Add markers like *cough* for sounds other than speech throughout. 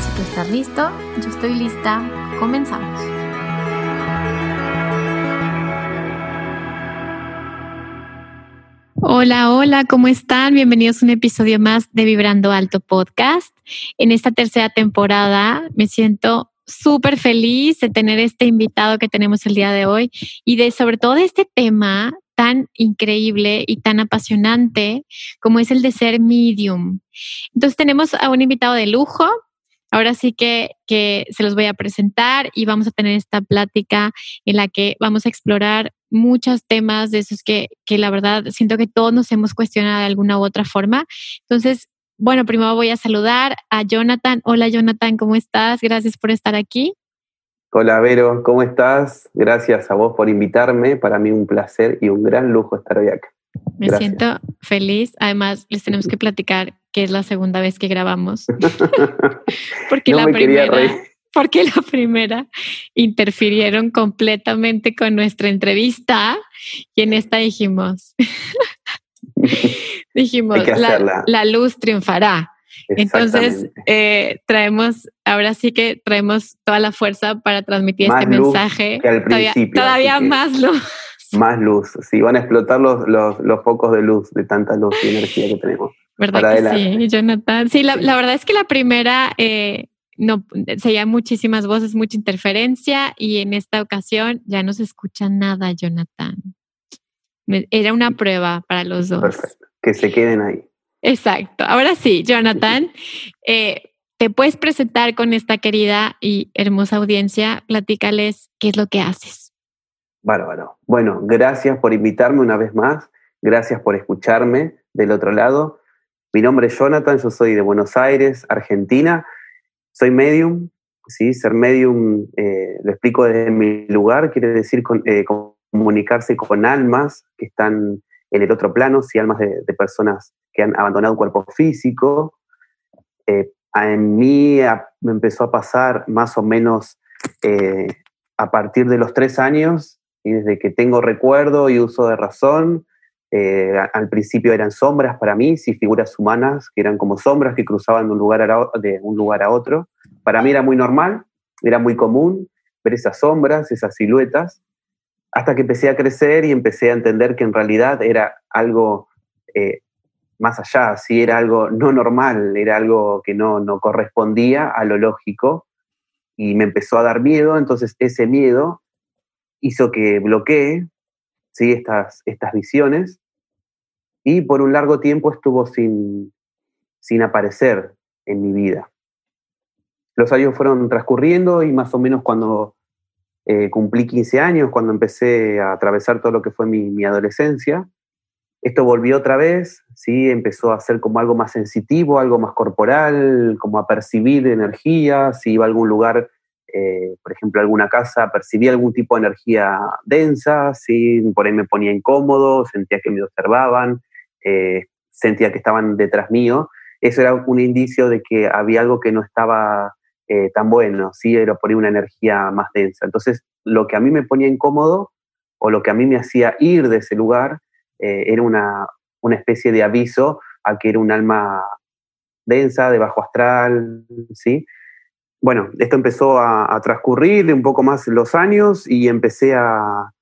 Si tú estás listo, yo estoy lista. Comenzamos. Hola, hola, ¿cómo están? Bienvenidos a un episodio más de Vibrando Alto Podcast. En esta tercera temporada me siento súper feliz de tener este invitado que tenemos el día de hoy y de sobre todo de este tema tan increíble y tan apasionante como es el de ser medium. Entonces tenemos a un invitado de lujo Ahora sí que, se los voy a presentar y vamos a tener esta plática en la que vamos a explorar muchos temas de esos que, que la verdad siento que todos nos hemos cuestionado de alguna u otra forma. Entonces, bueno, primero voy a saludar a Jonathan. Hola Jonathan, ¿cómo estás? Gracias por estar aquí. Hola Vero, ¿cómo estás? Gracias a vos por invitarme. Para mí un placer y un gran lujo estar hoy acá. Me siento feliz. Además, les tenemos que platicar que es la segunda vez que grabamos. *laughs* porque la primera, porque la primera interfirieron completamente con nuestra entrevista y en esta dijimos, *laughs* dijimos, la, luz triunfará. Entonces, eh, traemos, ahora sí que traemos toda la fuerza para transmitir este mensaje. todavía, todavía más luz más luz. Sí, van a explotar los, los, los, focos de luz, de tanta luz y energía que tenemos. ¿Verdad que sí, Jonathan? Sí, la, la, verdad es que la primera eh, no se oían muchísimas voces, mucha interferencia y en esta ocasión ya no se escucha nada, Jonathan. Era una prueba para los dos. Perfecto, que se queden ahí. Exacto. Ahora sí, Jonathan, eh, te puedes presentar con esta querida y hermosa audiencia. Platícales qué es lo que haces. Bárbaro. Bueno, gracias por invitarme una vez más. Gracias por escucharme del otro lado. Mi nombre es Jonathan, yo soy de Buenos Aires, Argentina. Soy medium. ¿sí? Ser medium, eh, lo explico desde mi lugar, quiere decir eh, comunicarse con almas que están en el otro plano, sí, almas de, personas que han abandonado un cuerpo físico. Eh, en mí me empezó a pasar más o menos a partir de los tres años y desde que tengo recuerdo y uso de razón, eh, al principio eran sombras para mí, sí, figuras humanas que eran como sombras que cruzaban de un, lugar a, de un lugar a otro. Para mí era muy normal, era muy común ver esas sombras, esas siluetas, hasta que empecé a crecer y empecé a entender que en realidad era algo eh, más allá, sí, era algo no normal, era algo que no, no correspondía a lo lógico y me empezó a dar miedo, entonces ese miedo hizo que bloquee ¿sí? estas, estas visiones y por un largo tiempo estuvo sin, sin aparecer en mi vida. Los años fueron transcurriendo y más o menos cuando eh, cumplí 15 años, cuando empecé a atravesar todo lo que fue mi, mi, adolescencia, esto volvió otra vez, ¿sí? empezó a ser como algo más sensitivo, algo más corporal, como a percibir energía, si iba a algún lugar eh, por ejemplo, alguna casa, percibía algún tipo de energía densa, ¿sí? por ahí me ponía incómodo, sentía que me observaban, eh, sentía que estaban detrás mío. Eso era un indicio de que había algo que no estaba eh, tan bueno, ¿sí? era por ahí una energía más densa. Entonces, lo que a mí me ponía incómodo o lo que a mí me hacía ir de ese lugar era una, una especie de aviso a que era un alma densa, de bajo astral, ¿sí? Bueno, esto empezó a, transcurrir un poco más los años y empecé a,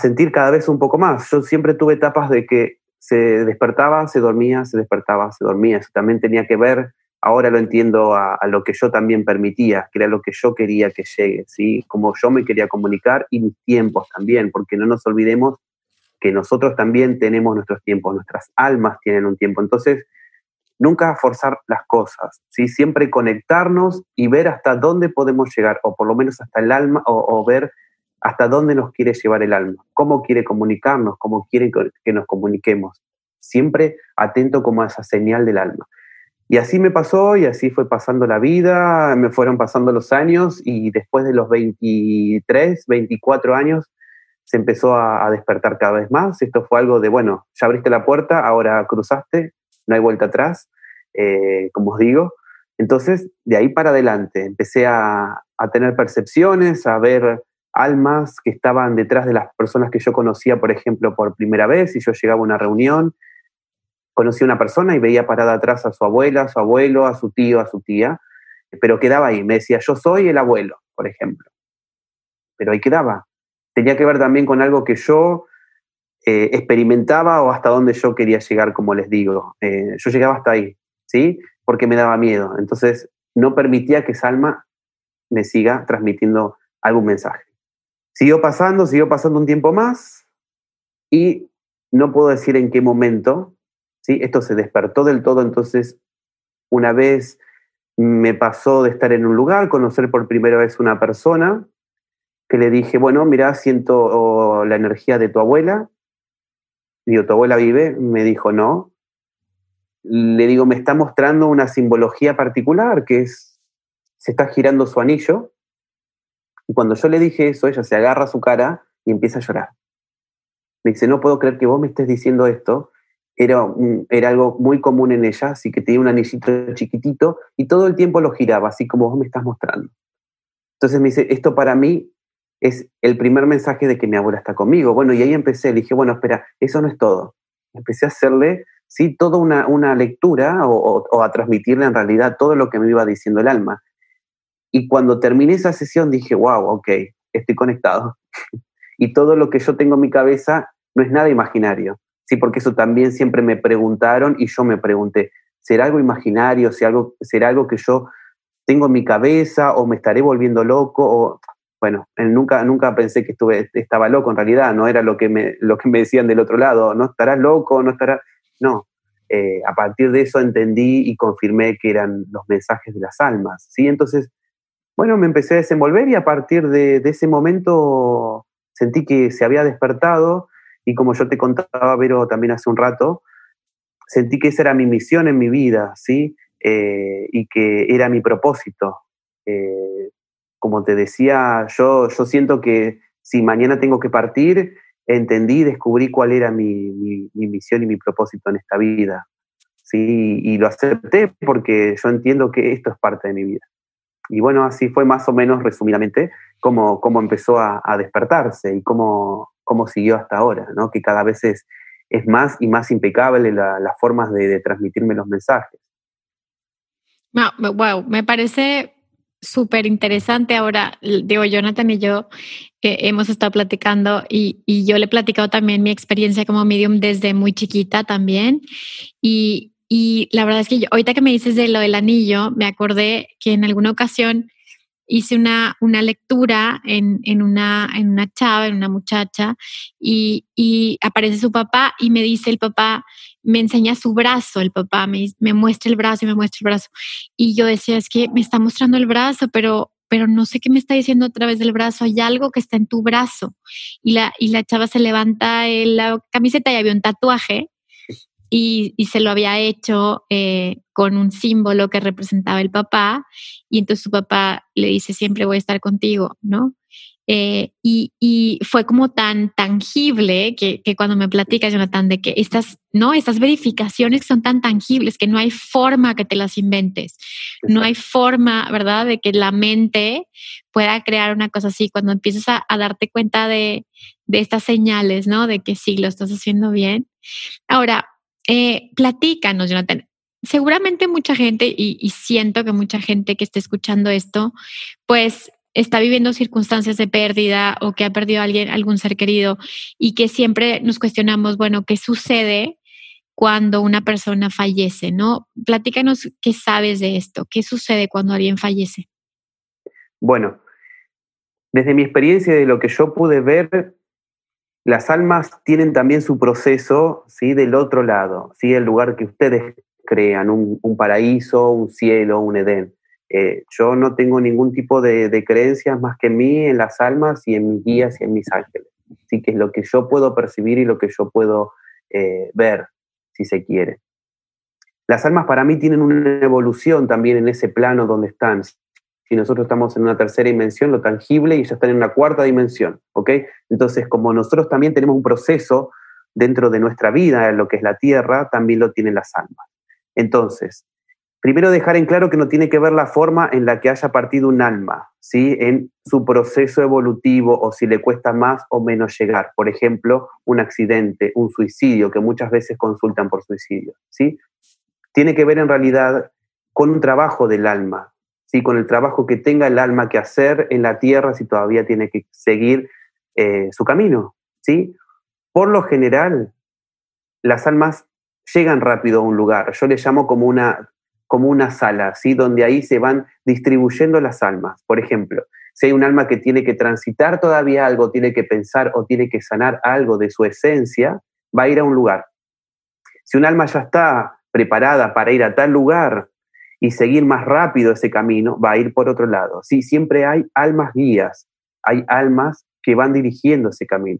sentir cada vez un poco más. Yo siempre tuve etapas de que se despertaba, se dormía, se despertaba, se dormía. Eso también tenía que ver ahora lo entiendo a, lo que yo también permitía, que era lo que yo quería que llegue, ¿sí? Como yo me quería comunicar y mis tiempos también, porque no nos olvidemos que nosotros también tenemos nuestros tiempos, nuestras almas tienen un tiempo. Entonces, nunca forzar las cosas, ¿sí? Siempre conectarnos y ver hasta dónde podemos llegar, o por lo menos hasta el alma, o, ver hasta dónde nos quiere llevar el alma, cómo quiere comunicarnos, cómo quiere que nos comuniquemos. Siempre atento como a esa señal del alma. Y así me pasó y así fue pasando la vida, me fueron pasando los años y después de los 23, 24 años se empezó a, despertar cada vez más. Esto fue algo de, bueno, ya abriste la puerta, ahora cruzaste, no hay vuelta atrás, eh, como os digo. Entonces, de ahí para adelante, empecé a, a tener percepciones, a ver almas que estaban detrás de las personas que yo conocía, por ejemplo, por primera vez, y yo llegaba a una reunión conocí a una persona y veía parada atrás a su abuela, a su abuelo, a su tío, a su tía, pero quedaba ahí. Me decía, yo soy el abuelo, por ejemplo. Pero ahí quedaba. Tenía que ver también con algo que yo eh, experimentaba o hasta donde yo quería llegar, como les digo. Eh, yo llegaba hasta ahí, ¿sí? Porque me daba miedo. Entonces, no permitía que Salma me siga transmitiendo algún mensaje. Siguió pasando, siguió pasando un tiempo más y no puedo decir en qué momento, ¿sí? Esto se despertó del todo, entonces una vez me pasó de estar en un lugar, conocer por primera vez una persona, que le dije, bueno, mira, siento oh, la energía de tu abuela. Digo, ¿tu vive? Me dijo, no. Le digo, me está mostrando una simbología particular, que es, se está girando su anillo. Y cuando yo le dije eso, ella se agarra a su cara y empieza a llorar. Me dice, no puedo creer que vos me estés diciendo esto era, era algo muy común en ella, así que tenía un anillito chiquitito y todo el tiempo lo giraba, así como vos me estás mostrando. Entonces me dice, esto para mí es el primer mensaje de que mi abuela está conmigo. Bueno, y ahí empecé, dije, bueno, espera, eso no es todo. Empecé a hacerle, sí, toda una, una lectura o, a transmitirle en realidad todo lo que me iba diciendo el alma. Y cuando terminé esa sesión dije, wow, ok, estoy conectado. *laughs* y todo lo que yo tengo en mi cabeza no es nada imaginario Sí, porque eso también siempre me preguntaron y yo me pregunté, ¿será algo imaginario? ¿Será algo, será algo que yo tengo en mi cabeza o me estaré volviendo loco? Bueno, nunca, nunca pensé que estuve, estaba loco en realidad, no era lo que, me, lo que me decían del otro lado, no estarás loco, no estarás... No, eh, a partir de eso entendí y confirmé que eran los mensajes de las almas, ¿sí? Entonces, bueno, me empecé a desenvolver y a partir de, ese momento sentí que se había despertado y como yo te contaba, Vero, también hace un rato, sentí que esa era mi misión en mi vida, ¿sí? Eh, y que era mi propósito. Eh, como te decía, yo, yo siento que si mañana tengo que partir, entendí, descubrí cuál era mi, mi, misión y mi propósito en esta vida. ¿sí? Y lo acepté porque yo entiendo que esto es parte de mi vida. Y bueno, así fue más o menos resumidamente cómo, cómo empezó a, a despertarse y cómo, cómo siguió hasta ahora, ¿no? que cada vez es, es más y más impecable las formas de, transmitirme los mensajes. wow, me parece súper interesante. Ahora, digo, Jonathan y yo que hemos estado platicando y, y, yo le he platicado también mi experiencia como medium desde muy chiquita también. Y, y la verdad es que ahorita que me dices de lo del anillo, me acordé que en alguna ocasión hice una, una lectura en, en, una, en una chava, en una muchacha, y, y, aparece su papá y me dice el papá, me enseña su brazo, el papá me, me muestra el brazo y me muestra el brazo. Y yo decía, es que me está mostrando el brazo, pero pero no sé qué me está diciendo a través del brazo, hay algo que está en tu brazo. Y la, y la chava se levanta la camiseta y había un tatuaje y, y se lo había hecho eh, con un símbolo que representaba el papá y entonces su papá le dice siempre voy a estar contigo, ¿no? Eh, y, y, fue como tan tangible que, que, cuando me platicas, Jonathan, de que estas, ¿no? Estas verificaciones son tan tangibles que no hay forma que te las inventes. No hay forma, ¿verdad?, de que la mente pueda crear una cosa así. Cuando empiezas a, a darte cuenta de, de, estas señales, ¿no? De que sí, lo estás haciendo bien. Ahora, eh, platícanos, Jonathan. Seguramente mucha gente, y, siento que mucha gente que está escuchando esto, pues está viviendo circunstancias de pérdida o que ha perdido a alguien, algún ser querido y que siempre nos cuestionamos, bueno, ¿qué sucede cuando una persona fallece, ¿no? Platícanos qué sabes de esto, qué sucede cuando alguien fallece. Bueno, desde mi experiencia de lo que yo pude ver, las almas tienen también su proceso, ¿sí? Del otro lado, ¿sí? El lugar que ustedes crean, un, paraíso, un cielo, un Edén. Eh, yo no tengo ningún tipo de, creencias más que en mí, en las almas y en mis guías y en mis ángeles. Así que es lo que yo puedo percibir y lo que yo puedo eh, ver, si se quiere. Las almas para mí tienen una evolución también en ese plano donde están. Si nosotros estamos en una tercera dimensión, lo tangible, y ya están en una cuarta dimensión, ¿ok? Entonces, como nosotros también tenemos un proceso dentro de nuestra vida, lo que es la tierra, también lo tienen las almas. Entonces, primero dejar en claro que no tiene que ver la forma en la que haya partido un alma, ¿sí? En su proceso evolutivo o si le cuesta más o menos llegar. Por ejemplo, un accidente, un suicidio, que muchas veces consultan por suicidio, ¿sí? Tiene que ver en realidad con un trabajo del alma, ¿sí? Con el trabajo que tenga el alma que hacer en la tierra si todavía tiene que seguir eh, su camino, ¿sí? Por lo general, las almas llegan rápido a un lugar. Yo le llamo como una, como una sala, donde ahí se van distribuyendo las almas. Por ejemplo, si hay un alma que tiene que transitar todavía algo, tiene que pensar o tiene que sanar algo de su esencia, va a ir a un lugar. Si un alma ya está preparada para ir a tal lugar y seguir más rápido ese camino, va a ir por otro lado. Sí, siempre hay almas guías, hay almas que van dirigiendo ese camino.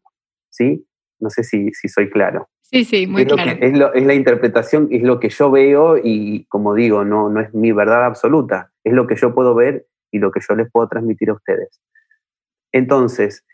¿sí? No sé si, si soy claro. Sí, sí, muy es claro. es, la interpretación, es lo que yo veo y como digo, no, no es mi verdad absoluta, es lo que yo puedo ver y lo que yo les puedo transmitir a ustedes. Entonces,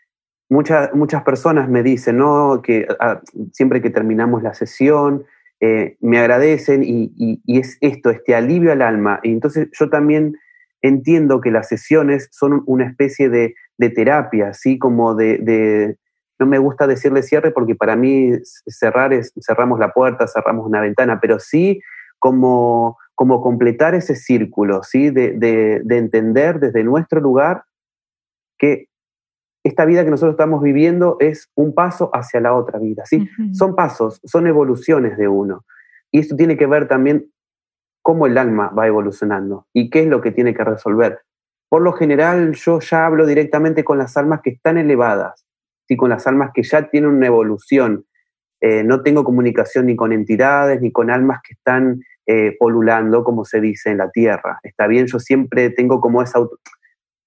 muchas, muchas personas me dicen, ¿no? Que ah, siempre que terminamos la sesión, eh, me agradecen y, es esto, este alivio al alma. Y entonces yo también entiendo que las sesiones son una especie de, terapia, así como de, no me gusta decirle cierre porque para mí cerrar es, cerramos la puerta, cerramos una ventana, pero sí como, como completar ese círculo, ¿sí? De, entender desde nuestro lugar que esta vida que nosotros estamos viviendo es un paso hacia la otra vida, ¿sí? Son pasos, son evoluciones de uno. Y esto tiene que ver también cómo el alma va evolucionando y qué es lo que tiene que resolver. Por lo general, yo ya hablo directamente con las almas que están elevadas, con las almas que ya tienen una evolución. Eh, no tengo comunicación ni con entidades ni con almas que están eh, polulando, como se dice en la tierra. Está bien, yo siempre tengo como esa...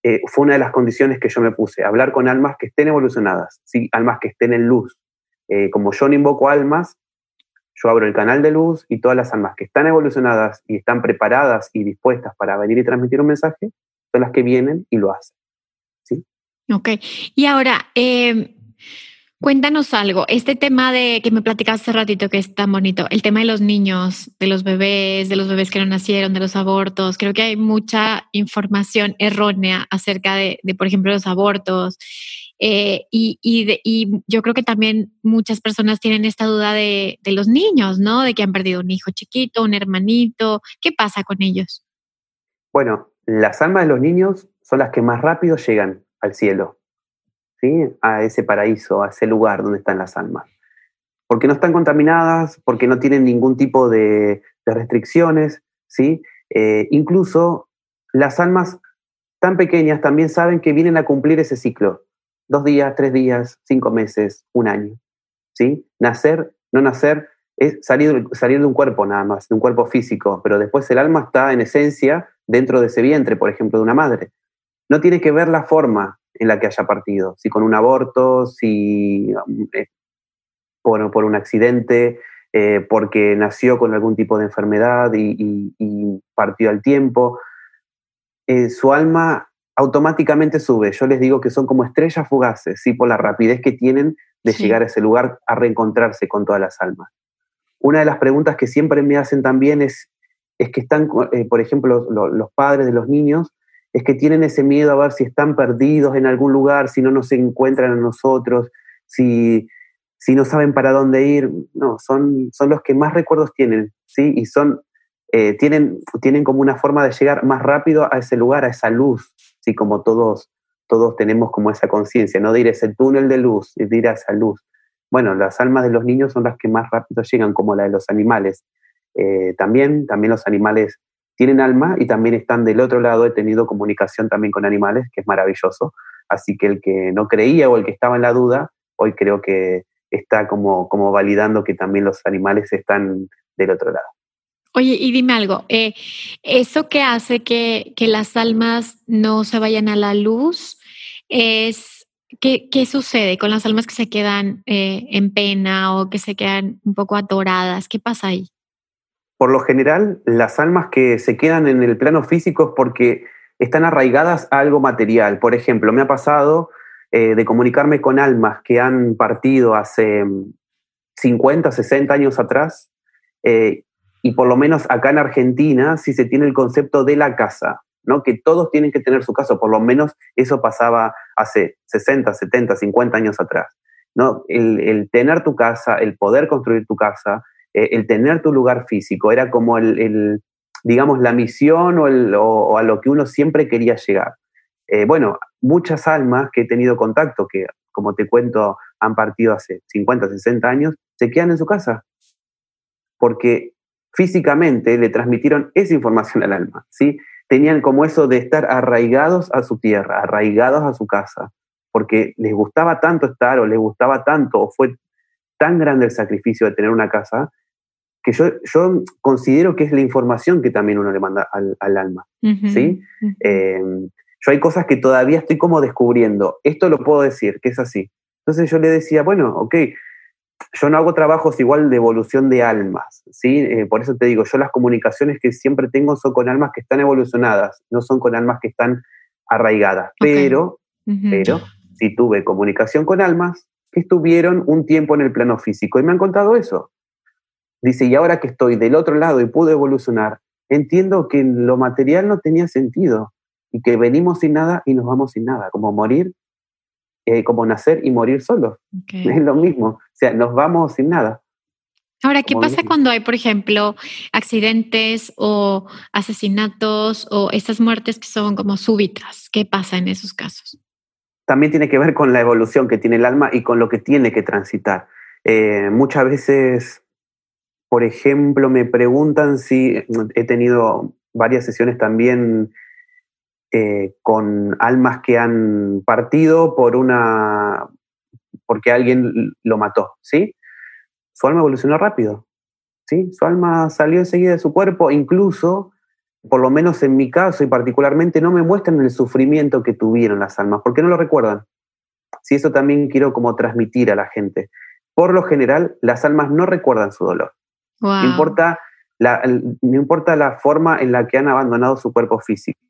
Eh, fue una de las condiciones que yo me puse, hablar con almas que estén evolucionadas, ¿sí? almas que estén en luz. como yo no invoco almas, yo abro el canal de luz y todas las almas que están evolucionadas y están preparadas y dispuestas para venir y transmitir un mensaje, son las que vienen y lo hacen. Ok. Y ahora, em, cuéntanos algo. Este tema de que me platicaste hace ratito que es tan bonito, el tema de los niños, de los bebés, de los bebés que no nacieron, de los abortos. Creo que hay mucha información errónea acerca de, por ejemplo, los abortos. Eh, y, y, yo creo que también muchas personas tienen esta duda de, de los niños, ¿no? De que han perdido un hijo chiquito, un hermanito. ¿Qué pasa con ellos? Bueno, las almas de los niños son las que más rápido llegan al cielo, a ese paraíso, a ese lugar donde están las almas. Porque no están contaminadas, porque no tienen ningún tipo de, restricciones, ¿sí? Eh, incluso las almas tan pequeñas también saben que vienen a cumplir ese ciclo. Dos días, tres días, cinco meses, un año. ¿sí? Nacer, no nacer, es salir, salir de un cuerpo nada más, de un cuerpo físico, pero después el alma está en esencia dentro de ese vientre, por ejemplo, de una madre. No tiene que ver la forma en la que haya partido, si con un aborto, si eh, por, por, un accidente, eh, porque nació con algún tipo de enfermedad y, partió al tiempo. Eh, su alma automáticamente sube. Yo les digo que son como estrellas fugaces, ¿sí? por la rapidez que tienen de llegar a ese lugar a reencontrarse con todas las almas. Una de las preguntas que siempre me hacen también es, es que están, por ejemplo, los padres de los niños es que tienen ese miedo a ver si están perdidos en algún lugar, si no nos encuentran a nosotros, si, si no saben para dónde ir. No, son, son los que más recuerdos tienen, ¿sí? Y son, eh, tienen, tienen como una forma de llegar más rápido a ese lugar, a esa luz, ¿sí? Como todos, todos tenemos como esa conciencia, ¿no? De ir a ese túnel de luz, de ir a esa luz. bueno, las almas de los niños son las que más rápido llegan, como la de los animales. Eh, también, también los animales tienen alma y también están del otro lado. He tenido comunicación también con animales, que es maravilloso. Así que el que no creía o el que estaba en la duda, hoy creo que está como, como validando que también los animales están del otro lado. Oye, y dime algo, eh, ¿eso que hace que, que, las almas no se vayan a la luz es, ¿qué, qué sucede con las almas que se quedan eh, en pena o que se quedan un poco atoradas? ¿Qué pasa ahí? Por lo general, las almas que se quedan en el plano físico es porque están arraigadas a algo material. Por ejemplo, me ha pasado eh, de comunicarme con almas que han partido hace 50, 60 años atrás eh, y por lo menos acá en Argentina si se tiene el concepto de la casa, ¿no? que todos tienen que tener su casa, por lo menos eso pasaba hace 60, 70, 50 años atrás. ¿no? El, tener tu casa, el poder construir tu casa, eh, el tener tu lugar físico, era como el, digamos, la misión o, a lo que uno siempre quería llegar. Eh, bueno, muchas almas que he tenido contacto, que como te cuento han partido hace 50, 60 años, se quedan en su casa, porque físicamente le transmitieron esa información al alma, ¿sí? Tenían como eso de estar arraigados a su tierra, arraigados a su casa, porque les gustaba tanto estar o les gustaba tanto o fue tan grande el sacrificio de tener una casa que yo, yo considero que es la información que también uno le manda al, alma, ¿sí? Em, yo hay cosas que todavía estoy como descubriendo. Esto lo puedo decir, que es así. Entonces yo le decía, bueno, ok, yo no hago trabajos igual de evolución de almas, ¿sí? Eh, por eso te digo, yo las comunicaciones que siempre tengo son con almas que están evolucionadas, no son con almas que están arraigadas. Pero, pero, si tuve comunicación con almas que estuvieron un tiempo en el plano físico y me han contado eso. Dice, y ahora que estoy del otro lado y pude evolucionar, entiendo que lo material no tenía sentido y que venimos sin nada y nos vamos sin nada, como morir eh, como nacer y morir solos. Es lo mismo, o sea, nos vamos sin nada. Ahora, ¿qué pasa cuando hay, por ejemplo, accidentes o asesinatos o estas muertes que son como súbitas? ¿Qué pasa en esos casos? También tiene que ver con la evolución que tiene el alma y con lo que tiene que transitar. Eh, muchas veces, por ejemplo, me preguntan si he tenido varias sesiones también eh, con almas que han partido por una porque alguien lo mató, ¿sí? Su alma evolucionó rápido, ¿sí? Su alma salió enseguida de su cuerpo, incluso, por lo menos en mi caso y particularmente, no me muestran el sufrimiento que tuvieron las almas, porque no lo recuerdan. Sí, eso también quiero como transmitir a la gente. Por lo general, las almas no recuerdan su dolor. No, importa la, no importa la forma en la que han abandonado su cuerpo físico.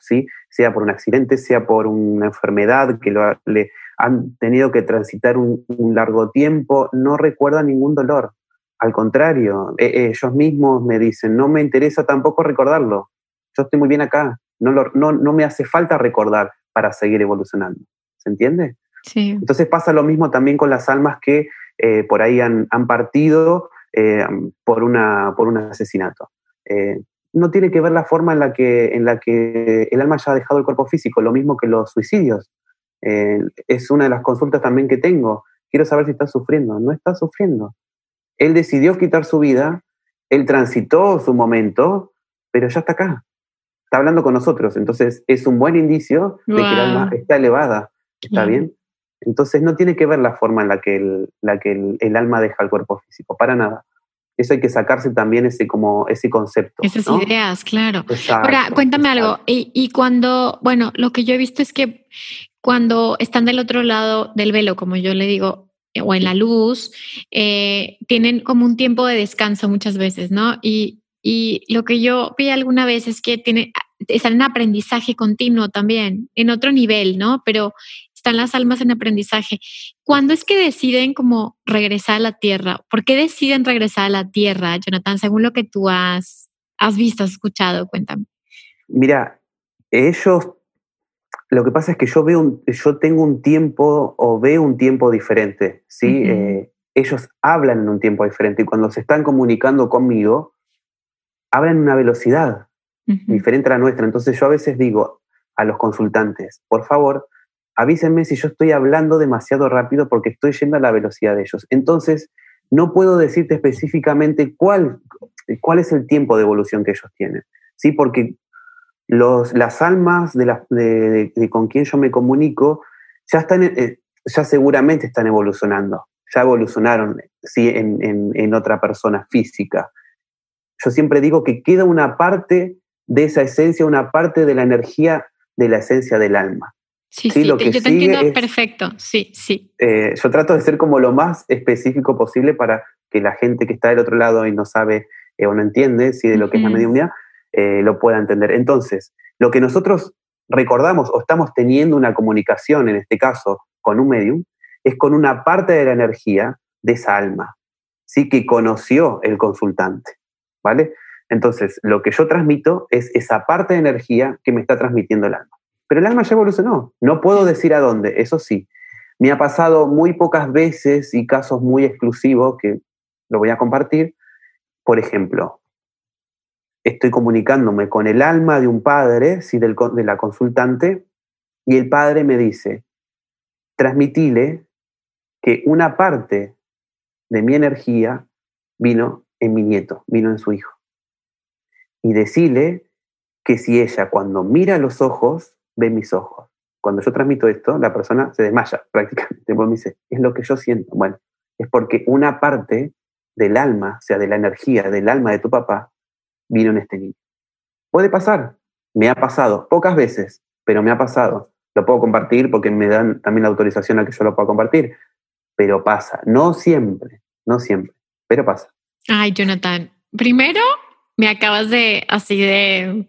¿sí? sea por un accidente, sea por una enfermedad que lo, le han tenido que transitar un, largo tiempo, no recuerdan ningún dolor. Al contrario, e, e, ellos mismos me dicen, no me interesa tampoco recordarlo, yo estoy muy bien acá, no, no, no me hace falta recordar para seguir evolucionando. ¿Se entiende? Sí. Entonces pasa lo mismo también con las almas que eh, por ahí han, han partido eh, por, una, por un asesinato. Eh, no tiene que ver la forma en la que, en la que el alma ya ha dejado el cuerpo físico, lo mismo que los suicidios. Eh, es una de las consultas también que tengo. Quiero saber si está sufriendo. No está sufriendo. Él decidió quitar su vida, él transitó su momento, pero ya está acá. Está hablando con nosotros. Entonces es un buen indicio de que el alma está elevada. ¿Está bien? Entonces no tiene que ver la forma en la que la que el alma deja el cuerpo físico, para nada eso hay que sacarse también ese como ese concepto. Esas ideas, claro. Ahora, cuéntame algo. Y, cuando, bueno, lo que yo he visto es que cuando están del otro lado del velo, como yo le digo, eh, o en la luz, eh, tienen como un tiempo de descanso muchas veces, ¿no? Y, y lo que yo vi alguna vez es que tiene, están en aprendizaje continuo también, en otro nivel, ¿no? Pero están las almas en aprendizaje. ¿Cuándo es que deciden como regresar a la tierra? ¿Por qué deciden regresar a la tierra, Jonathan, según lo que tú has, has visto, has escuchado? Cuéntame. Mira, ellos, lo que pasa es que yo veo, yo tengo un tiempo o veo un tiempo diferente, ¿sí? Eh, ellos hablan en un tiempo diferente y cuando se están comunicando conmigo, hablan en una velocidad diferente a la nuestra. Entonces yo a veces digo a los consultantes, por favor, avísenme si yo estoy hablando demasiado rápido porque estoy yendo a la velocidad de ellos. Entonces, no puedo decirte específicamente cuál, cuál es el tiempo de evolución que ellos tienen, ¿sí? Porque los, las almas de, con quien yo me comunico ya, están, eh, ya seguramente están evolucionando, ya evolucionaron ¿sí? en, en otra persona física. Yo siempre digo que queda una parte de esa esencia, una parte de la energía de la esencia del alma. Sí, sí, yo te entiendo perfecto, sí, sí. Eh, yo trato de ser como lo más específico posible para que la gente que está del otro lado y no sabe eh, o no entiende si de lo que es la mediunidad, eh, lo pueda entender. Entonces, lo que nosotros recordamos o estamos teniendo una comunicación, en este caso con un medium, es con una parte de la energía de esa alma, ¿sí? que conoció el consultante, ¿vale? Entonces, lo que yo transmito es esa parte de energía que me está transmitiendo el alma. Pero el alma ya evolucionó. No puedo decir a dónde, eso sí. Me ha pasado muy pocas veces y casos muy exclusivos que lo voy a compartir. Por ejemplo, estoy comunicándome con el alma de un padre, sí, del, de la consultante, y el padre me dice, transmitile que una parte de mi energía vino en mi nieto, vino en su hijo y decirle que si ella cuando mira los ojos, ve mis ojos. Cuando yo transmito esto, la persona se desmaya *laughs* prácticamente. me dice, es lo que yo siento. Bueno, es porque una parte del alma, o sea, de la energía del alma de tu papá, vino en este niño. Puede pasar, me ha pasado, pocas veces, pero me ha pasado. Lo puedo compartir porque me dan también la autorización a que yo lo pueda compartir, pero pasa, no siempre, no siempre, pero pasa. Ay, Jonathan, primero me acabas de así de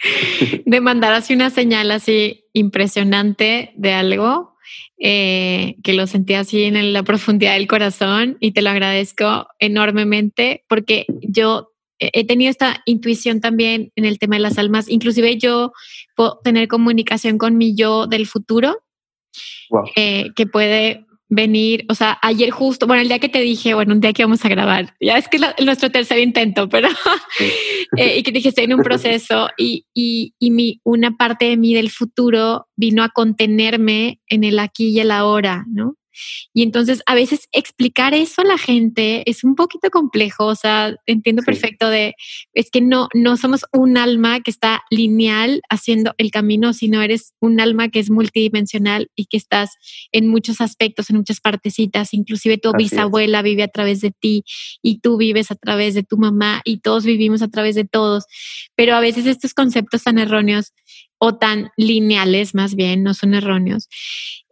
*laughs* de mandar así una señal así impresionante de algo eh, que lo sentí así en la profundidad del corazón y te lo agradezco enormemente porque yo he tenido esta intuición también en el tema de las almas, inclusive yo puedo tener comunicación con mi yo del futuro, eh, que puede venir, o sea, ayer justo, bueno, el día que te dije, bueno, un día que vamos a grabar, ya es que es nuestro tercer intento, pero, *laughs* eh, y que dije, estoy en un proceso y, y, y mi, una parte de mí del futuro vino a contenerme en el aquí y el ahora, ¿no? Y entonces a veces explicar eso a la gente es un poquito complejo, o sea, entiendo perfecto de, es que no, no somos un alma que está lineal haciendo el camino, sino eres un alma que es multidimensional y que estás en muchos aspectos, en muchas partecitas, inclusive tu bisabuela vive a través de ti y tú vives a través de tu mamá y todos vivimos a través de todos, pero a veces estos conceptos tan erróneos o tan lineales más bien, no son erróneos.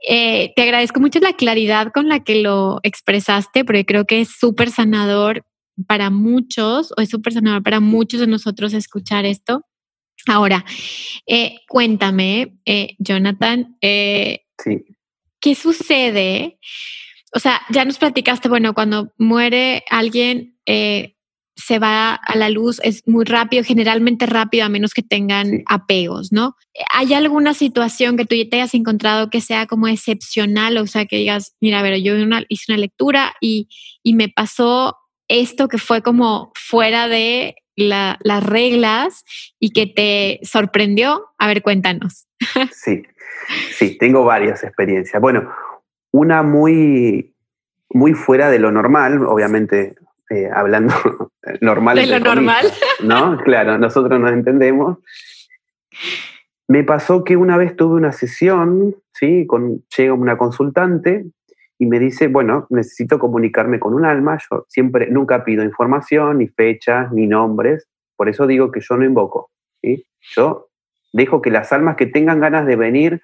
Eh, te agradezco mucho la claridad con la que lo expresaste, porque creo que es súper sanador para muchos, o es súper sanador para muchos de nosotros escuchar esto. Ahora, eh, cuéntame, eh, Jonathan, ¿qué sucede? O sea, ya nos platicaste, bueno, cuando muere alguien, se va a la luz es muy rápido, generalmente rápido, a menos que tengan apegos, ¿no? ¿Hay alguna situación que tú te hayas encontrado que sea como excepcional? O sea, que digas, mira, a ver, yo hice una lectura y, me pasó esto que fue como fuera de las reglas y que te sorprendió. A ver, cuéntanos. *laughs* Sí, sí, tengo varias experiencias. Bueno, una muy, muy fuera de lo normal, obviamente eh, hablando *laughs* normal. De lo normal. ¿No? Claro, nosotros nos entendemos. Me pasó que una vez tuve una sesión, ¿sí? Con, llega una consultante y me dice, bueno, necesito comunicarme con un alma. Yo siempre, nunca pido información, ni fechas, ni nombres. Por eso digo que yo no invoco. ¿sí? Yo dejo que las almas que tengan ganas de venir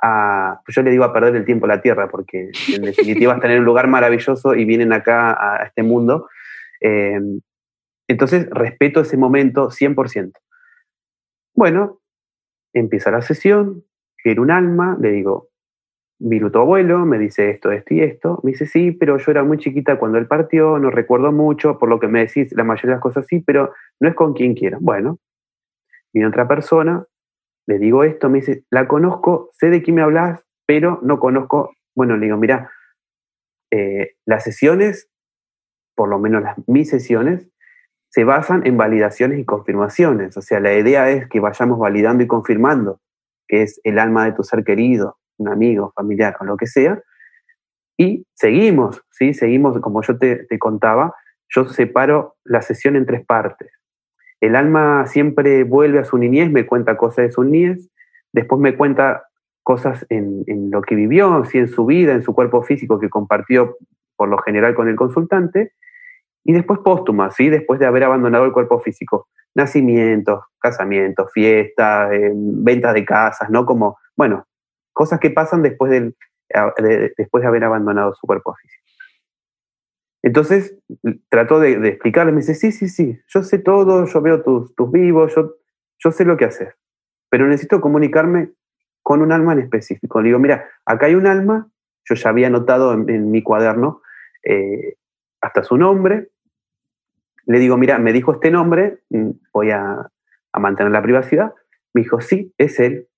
a, pues yo le digo a perder el tiempo a la Tierra, porque en definitiva están en un lugar maravilloso y vienen acá a este mundo eh, entonces, respeto ese momento 100%. Bueno, empieza la sesión, quiero un alma, le digo, vino tu abuelo, me dice esto, esto y esto. Me dice, sí, pero yo era muy chiquita cuando él partió, no recuerdo mucho, por lo que me decís, la mayoría de las cosas sí, pero no es con quien quiera. Bueno, viene otra persona, le digo esto, me dice, la conozco, sé de quién me hablas, pero no conozco. Bueno, le digo, mira, eh, las sesiones por lo menos las, mis sesiones, se basan en validaciones y confirmaciones. O sea, la idea es que vayamos validando y confirmando que es el alma de tu ser querido, un amigo, familiar o lo que sea, y seguimos, ¿sí? Seguimos, como yo te, contaba, yo separo la sesión en tres partes. El alma siempre vuelve a su niñez, me cuenta cosas de su niñez, después me cuenta cosas en, en lo que vivió, ¿sí? en su vida, en su cuerpo físico que compartió por lo general con el consultante, y después póstuma, ¿sí? después de haber abandonado el cuerpo físico. Nacimientos, casamientos, fiestas, eh, ventas de casas, ¿no? Como, bueno, cosas que pasan después, del, de, después de haber abandonado su cuerpo físico. Entonces trató de, de, explicarle, me dice, sí, sí, sí, yo sé todo, yo veo tus, tus vivos, yo, yo sé lo que hacer, pero necesito comunicarme con un alma en específico. Le digo, mira, acá hay un alma, yo ya había anotado en, mi cuaderno eh, hasta su nombre, le digo, mira, me dijo este nombre, mm, voy a, mantener la privacidad. Me dijo, sí, es él.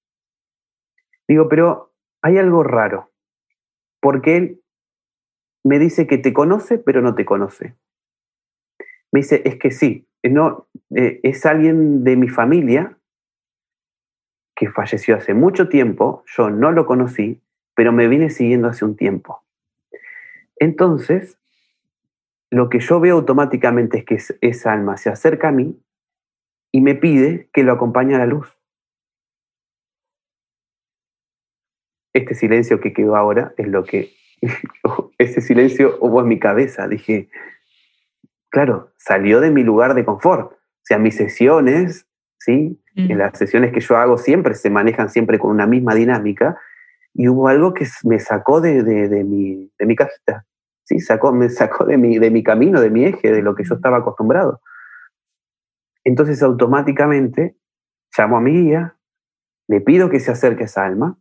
Digo, pero hay algo raro, porque él me dice que te conoce, pero no te conoce. Me dice, es que sí, no, eh, es alguien de mi familia que falleció hace mucho tiempo, yo no lo conocí, pero me viene siguiendo hace un tiempo. Entonces, lo que yo veo automáticamente es que esa alma se acerca a mí y me pide que lo acompañe a la luz. Este silencio que quedó ahora es lo que *laughs* ese silencio hubo en mi cabeza. Dije, claro, salió de mi lugar de confort. O sea, mis sesiones, ¿sí? Mm. En las sesiones que yo hago siempre se manejan siempre con una misma dinámica y hubo algo que me sacó de, de, de mi, de mi cajita. ¿Sí? Me sacó de mi, de mi camino, de mi eje, de lo que yo estaba acostumbrado. Entonces automáticamente llamo a mi guía, le pido que se acerque a esa alma,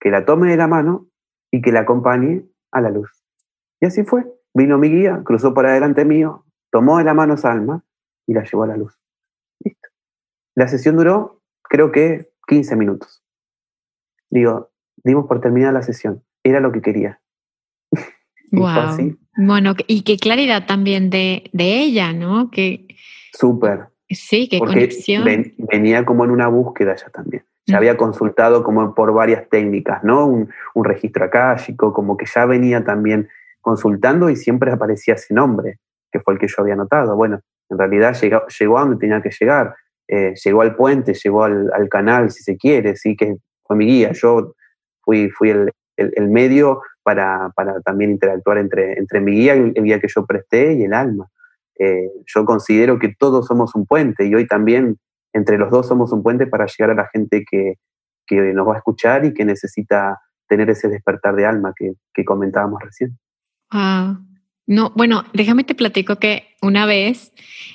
que la tome de la mano y que la acompañe a la luz. Y así fue. Vino mi guía, cruzó por adelante mío, tomó de la mano esa alma y la llevó a la luz. Listo. La sesión duró, creo que, 15 minutos. Digo, dimos por terminada la sesión. Era lo que quería. Wow. Bueno, y qué claridad también de, de ella, ¿no? Que súper. Sí, qué conexión. venía como en una búsqueda ya también. Ya había consultado como por varias técnicas, ¿no? Un, un registro akáshico, como que ya venía también consultando y siempre aparecía ese nombre, que fue el que yo había notado. Bueno, en realidad llegó, llegó a donde tenía que llegar, eh, llegó al puente, llegó al, al, canal, si se quiere, sí, que fue mi guía. Yo fui, fui el, el, medio para, para, también interactuar entre, entre mi guía, el, guía que yo presté y el alma. Eh, yo considero que todos somos un puente y hoy también entre los dos somos un puente para llegar a la gente que, que nos va a escuchar y que necesita tener ese despertar de alma que, que comentábamos recién. No, bueno, déjame te platico que una vez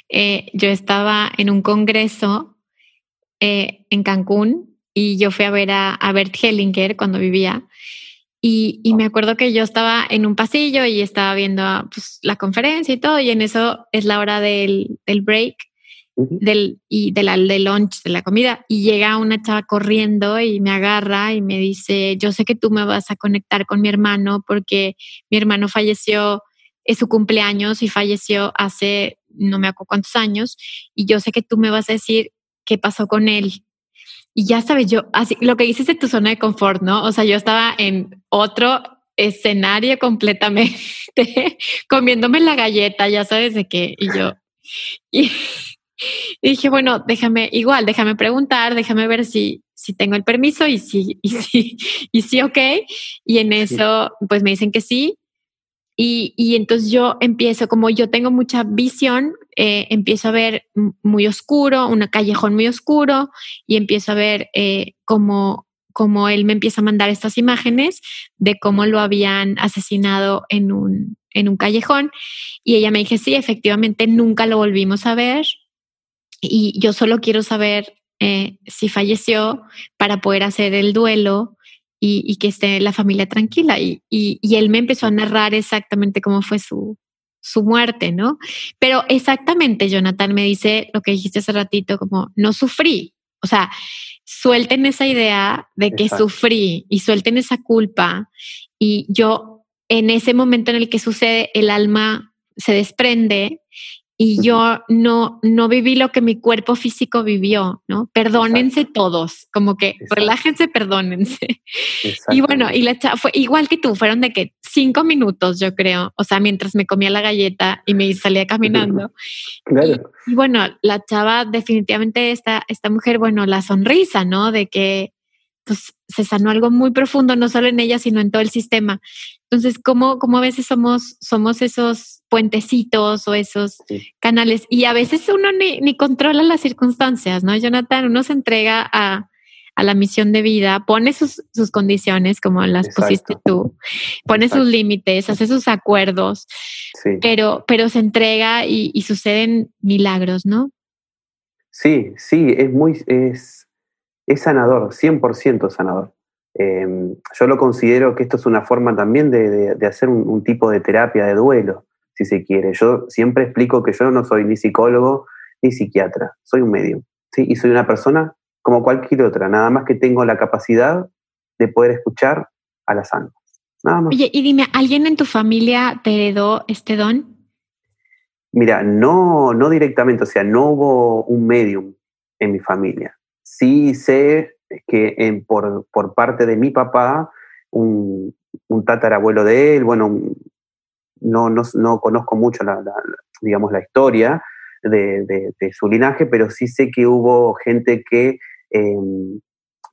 eh, yo estaba en un congreso eh, en Cancún y yo fui a ver a, a Bert Hellinger cuando vivía y, y, me acuerdo que yo estaba en un pasillo y estaba viendo pues, la conferencia y todo, y en eso es la hora del, del break del, y de la, del lunch, de la comida, y llega una chava corriendo y me agarra y me dice, yo sé que tú me vas a conectar con mi hermano porque mi hermano falleció, es su cumpleaños y falleció hace no me acuerdo cuántos años, y yo sé que tú me vas a decir qué pasó con él y ya sabes, yo, así, lo que dices de tu zona de confort, ¿no? O sea, yo estaba en otro escenario completamente, *laughs* comiéndome la galleta, ya sabes de qué, y yo, y, *laughs* y, dije, bueno, déjame, igual, déjame preguntar, déjame ver si, si tengo el permiso y si, y si, *laughs* y si, ok. Y en eso, pues me dicen que sí. Y, entonces yo empiezo, como yo tengo mucha visión, eh, empiezo a ver muy oscuro, un callejón muy oscuro, y empiezo a ver eh, cómo, él me empieza a mandar estas imágenes de cómo lo habían asesinado en un, en un callejón. Y ella me dije, sí, efectivamente, nunca lo volvimos a ver. Y yo solo quiero saber eh, si falleció para poder hacer el duelo y, y, que esté la familia tranquila. Y, y, y, él me empezó a narrar exactamente cómo fue su, su muerte, ¿no? Pero exactamente, Jonathan, me dice lo que dijiste hace ratito, como no sufrí. O sea, suelten esa idea de que Exacto. sufrí y suelten esa culpa. Y yo, en ese momento en el que sucede, el alma se desprende y yo no, no viví lo que mi cuerpo físico vivió, ¿no? Perdónense todos, como que relájense, perdónense. *laughs* Y bueno, y la fue igual que tú, fueron de que cinco minutos, yo creo, o sea, mientras me comía la galleta y me salía caminando. claro. y, bueno, la chava definitivamente, esta, esta mujer, bueno, la sonrisa, ¿no? De que pues se sanó algo muy profundo, no solo en ella, sino en todo el sistema. Entonces, ¿cómo, cómo a veces somos, somos esos puentecitos o esos canales? Y a veces uno ni, ni, controla las circunstancias, ¿no? Jonathan, uno se entrega a, a la misión de vida, pone sus, sus condiciones como las pusiste tú, pone sus límites, hace sus acuerdos, pero, pero se entrega y, y suceden milagros, ¿no? Sí, sí, es muy, es, es sanador, 100% sanador. Em, yo lo considero que esto es una forma también de, hacer un, tipo de terapia de duelo, si se quiere. Yo siempre explico que yo no soy ni psicólogo ni psiquiatra, soy un medio, ¿sí? Y soy una persona como cualquier otra, nada más que tengo la capacidad de poder escuchar a las almas. Nada más. Oye, y dime, ¿alguien en tu familia te heredó este don? Mira, no, no directamente, o sea, no hubo un medium en mi familia. Sí sé que por, por, parte de mi papá, un, un tatarabuelo de él, bueno, no, no, no conozco mucho la, digamos, la historia de, su linaje, pero sí sé que hubo gente que em,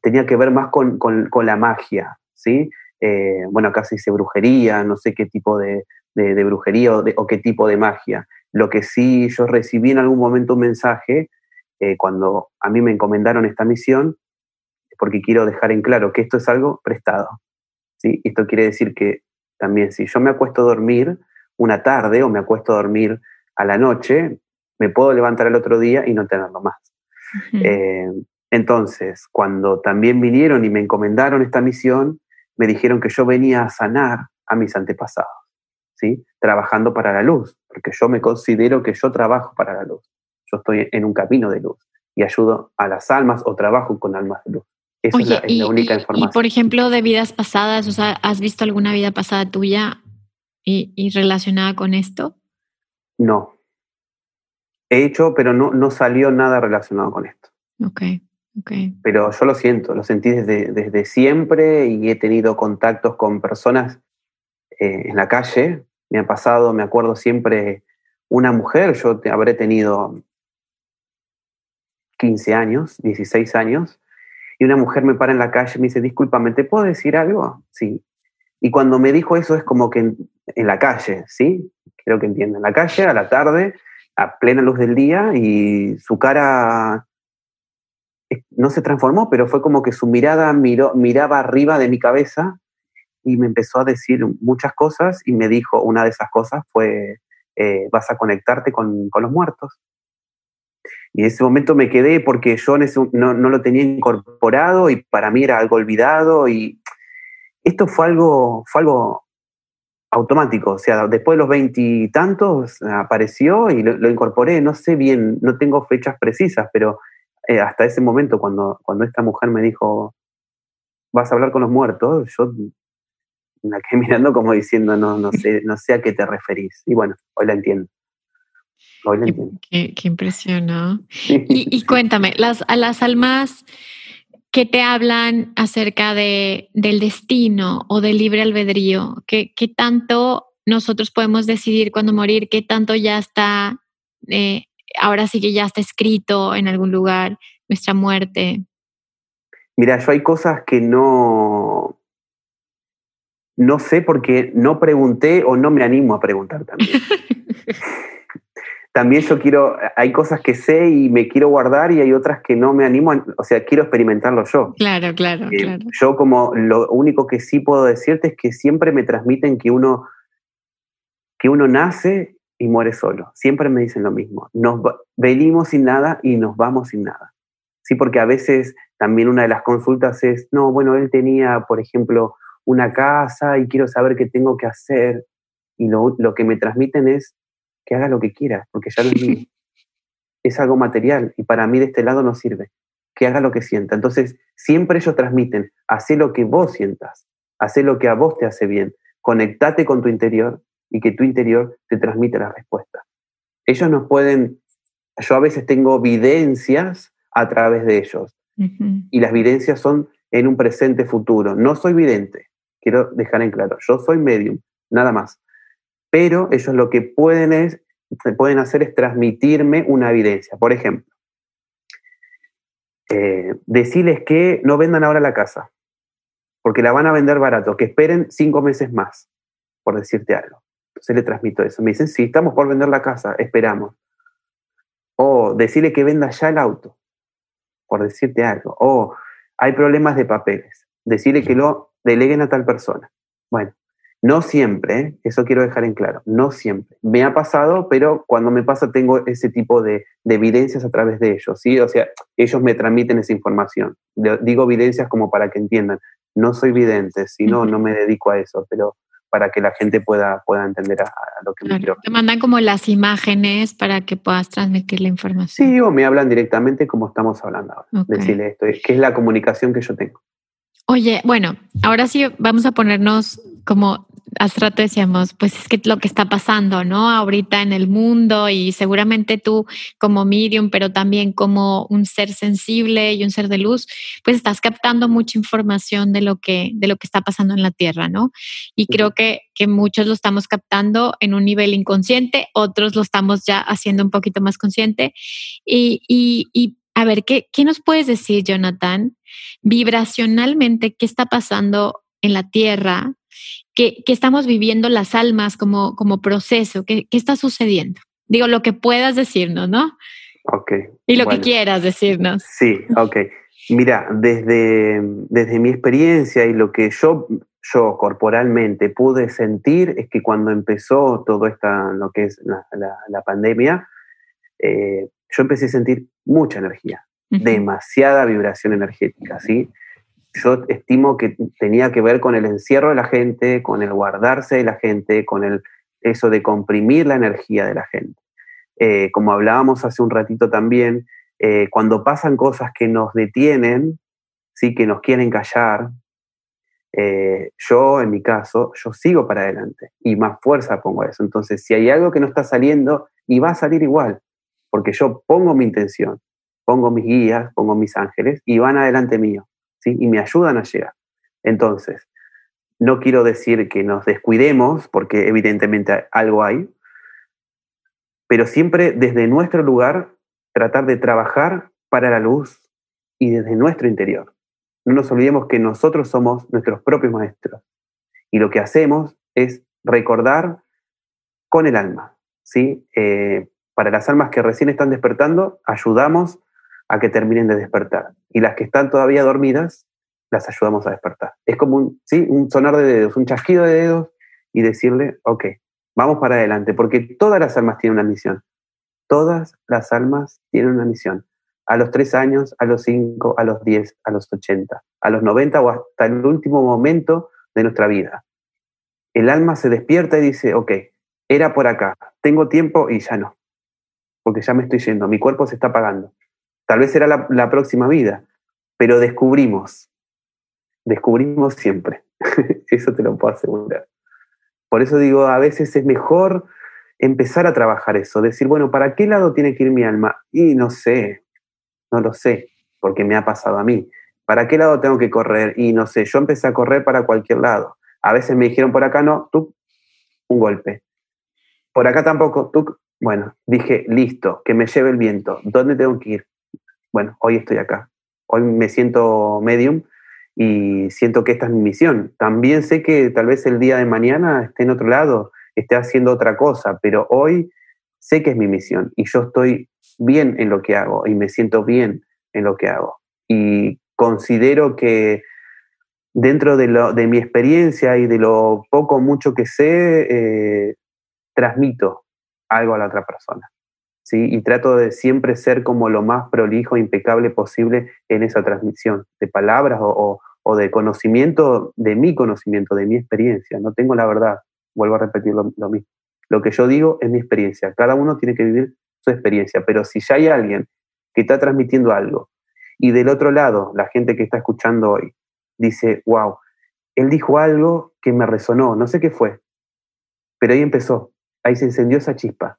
tenía que ver más con, con, la magia, ¿sí? Eh, bueno, acá se dice brujería, no sé qué tipo de, de brujería o, o, qué tipo de magia. Lo que sí yo recibí en algún momento un mensaje eh, cuando a mí me encomendaron esta misión, porque quiero dejar en claro que esto es algo prestado. ¿sí? Esto quiere decir que también si yo me acuesto a dormir una tarde o me acuesto a dormir a la noche, me puedo levantar el otro día y no tenerlo más. Eh, entonces, cuando también vinieron y me encomendaron esta misión, me dijeron que yo venía a sanar a mis antepasados, ¿sí? trabajando para la luz, porque yo me considero que yo trabajo para la luz yo estoy en un camino de luz y ayudo a las almas o trabajo con almas de luz. Esa es, la, única información. Y por ejemplo, de vidas pasadas, o sea, ¿has visto alguna vida pasada tuya y, relacionada con esto? No. He hecho, pero no, no salió nada relacionado con esto. Ok, ok. Pero yo lo siento, lo sentí desde, desde siempre y he tenido contactos con personas eh, en la calle. Me ha pasado, me acuerdo siempre, una mujer, yo habré tenido 15 años, 16 años, y una mujer me para en la calle y me dice, discúlpame, ¿te puedo decir algo? Sí. Y cuando me dijo eso es como que en, la calle, ¿sí? Creo que entienden, en la calle, a la tarde, a plena luz del día, y su cara no se transformó, pero fue como que su mirada miró, miraba arriba de mi cabeza y me empezó a decir muchas cosas y me dijo, una de esas cosas fue, eh, vas a conectarte con, con los muertos. Y en ese momento me quedé porque yo no, no, lo tenía incorporado y para mí era algo olvidado y esto fue algo, fue algo automático, o sea, después de los veintitantos apareció y lo, incorporé, no sé bien, no tengo fechas precisas, pero eh, hasta ese momento cuando, cuando esta mujer me dijo, vas a hablar con los muertos, yo me quedé *laughs* mirando como diciendo, no, no, sé, no sé a qué te referís. Y bueno, hoy la entiendo. Qué, qué, impresión, y, cuéntame, las, a las almas que te hablan acerca de, del destino o del libre albedrío, ¿qué, qué tanto nosotros podemos decidir cuándo morir? ¿Qué tanto ya está, eh, ahora sí que ya está escrito en algún lugar nuestra muerte? Mira, yo hay cosas que no, no sé porque no pregunté o no me animo a preguntar también. *laughs* también yo quiero, hay cosas que sé y me quiero guardar y hay otras que no me animo, o sea, quiero experimentarlo yo. Claro, claro, eh, claro. Yo como lo único que sí puedo decirte es que siempre me transmiten que uno, que uno nace y muere solo. Siempre me dicen lo mismo. Nos venimos sin nada y nos vamos sin nada. Sí, porque a veces también una de las consultas es, no, bueno, él tenía, por ejemplo, una casa y quiero saber qué tengo que hacer. Y lo, lo que me transmiten es, que haga lo que quiera, porque ya lo *laughs* es es algo material y para mí de este lado no sirve. Que haga lo que sienta. Entonces, siempre ellos transmiten, hace lo que vos sientas, hace lo que a vos te hace bien, conectate con tu interior y que tu interior te transmite la respuesta. Ellos nos pueden, yo a veces tengo videncias a través de ellos. Y las videncias son en un presente futuro. No soy vidente, quiero dejar en claro. Yo soy medium, nada más. Pero ellos lo que pueden, es, pueden hacer es transmitirme una evidencia. Por ejemplo, eh, decirles que no vendan ahora la casa, porque la van a vender barato, que esperen cinco meses más, por decirte algo. Entonces le transmito eso. Me dicen, sí, estamos por vender la casa, esperamos. O decirle que venda ya el auto, por decirte algo. O hay problemas de papeles, decirle que lo deleguen a tal persona. Bueno, no siempre, eso quiero dejar en claro, no siempre. Me ha pasado, pero cuando me pasa tengo ese tipo de, evidencias a través de ellos, ¿sí? O sea, ellos me transmiten esa información. Digo evidencias como para que entiendan. No soy vidente, si no, no me dedico a eso, pero para que la gente pueda, pueda entender a, lo que me quiero. Te mandan como las imágenes para que puedas transmitir la información. Sí, o me hablan directamente como estamos hablando ahora. Decirle esto, que es la comunicación que yo tengo. Oye, bueno, ahora sí vamos a ponernos como hace rato decíamos, pues es que lo que está pasando, ¿no? Ahorita en el mundo y seguramente tú como medium, pero también como un ser sensible y un ser de luz, pues estás captando mucha información de lo que, de lo que está pasando en la Tierra, ¿no? Y creo que, que muchos lo estamos captando en un nivel inconsciente, otros lo estamos ya haciendo un poquito más consciente. Y, y, y a ver, ¿qué, ¿qué nos puedes decir, Jonathan? Vibracionalmente, ¿qué está pasando en la Tierra que, estamos viviendo las almas como, como proceso? ¿Qué, ¿Qué, está sucediendo? Digo, lo que puedas decirnos, ¿no? Ok. Y lo que quieras decirnos. Sí, ok. Mira, desde, desde mi experiencia y lo que yo, yo corporalmente pude sentir es que cuando empezó todo esta, lo que es la, la, pandemia, eh, yo empecé a sentir mucha energía, demasiada vibración energética, ¿sí? Yo estimo que tenía que ver con el encierro de la gente, con el guardarse de la gente, con el, eso de comprimir la energía de la gente. Eh, como hablábamos hace un ratito también, eh, cuando pasan cosas que nos detienen, sí, que nos quieren callar, eh, yo en mi caso, yo sigo para adelante y más fuerza pongo a eso. Entonces, si hay algo que no está saliendo, y va a salir igual, porque yo pongo mi intención, pongo mis guías, pongo mis ángeles y van adelante mío y me ayudan a llegar. Entonces, no quiero decir que nos descuidemos, porque evidentemente algo hay, pero siempre desde nuestro lugar tratar de trabajar para la luz y desde nuestro interior. No nos olvidemos que nosotros somos nuestros propios maestros y lo que hacemos es recordar con el alma. ¿sí? Eh, para las almas que recién están despertando, ayudamos a que terminen de despertar. Y las que están todavía dormidas, las ayudamos a despertar. Es como un, ¿sí? un sonar de dedos, un chasquido de dedos y decirle, ok, vamos para adelante, porque todas las almas tienen una misión. Todas las almas tienen una misión. A los tres años, a los cinco, a los diez, a los ochenta, a los noventa o hasta el último momento de nuestra vida. El alma se despierta y dice, ok, era por acá, tengo tiempo y ya no, porque ya me estoy yendo, mi cuerpo se está apagando. Tal vez será la, próxima vida, pero descubrimos, descubrimos siempre. *laughs* Eso te lo puedo asegurar. Por eso digo, a veces es mejor empezar a trabajar eso, decir, bueno, ¿para qué lado tiene que ir mi alma? Y no sé, no lo sé, porque me ha pasado a mí. ¿Para qué lado tengo que correr? Y no sé, yo empecé a correr para cualquier lado. A veces me dijeron por acá no, tú, un golpe. Por acá tampoco, tú, bueno, dije, listo, que me lleve el viento. ¿Dónde tengo que ir? Bueno, hoy estoy acá, hoy me siento medium y siento que esta es mi misión. También sé que tal vez el día de mañana esté en otro lado, esté haciendo otra cosa, pero hoy sé que es mi misión y yo estoy bien en lo que hago y me siento bien en lo que hago. Y considero que dentro de, lo, de mi experiencia y de lo poco o mucho que sé, eh, transmito algo a la otra persona. ¿Sí? Y trato de siempre ser como lo más prolijo, e impecable posible en esa transmisión de palabras o, de conocimiento, de mi conocimiento, de mi experiencia. No tengo la verdad, vuelvo a repetir lo, mismo. Lo que yo digo es mi experiencia. Cada uno tiene que vivir su experiencia, pero si ya hay alguien que está transmitiendo algo y del otro lado, la gente que está escuchando hoy dice, wow, él dijo algo que me resonó, no sé qué fue, pero ahí empezó, ahí se encendió esa chispa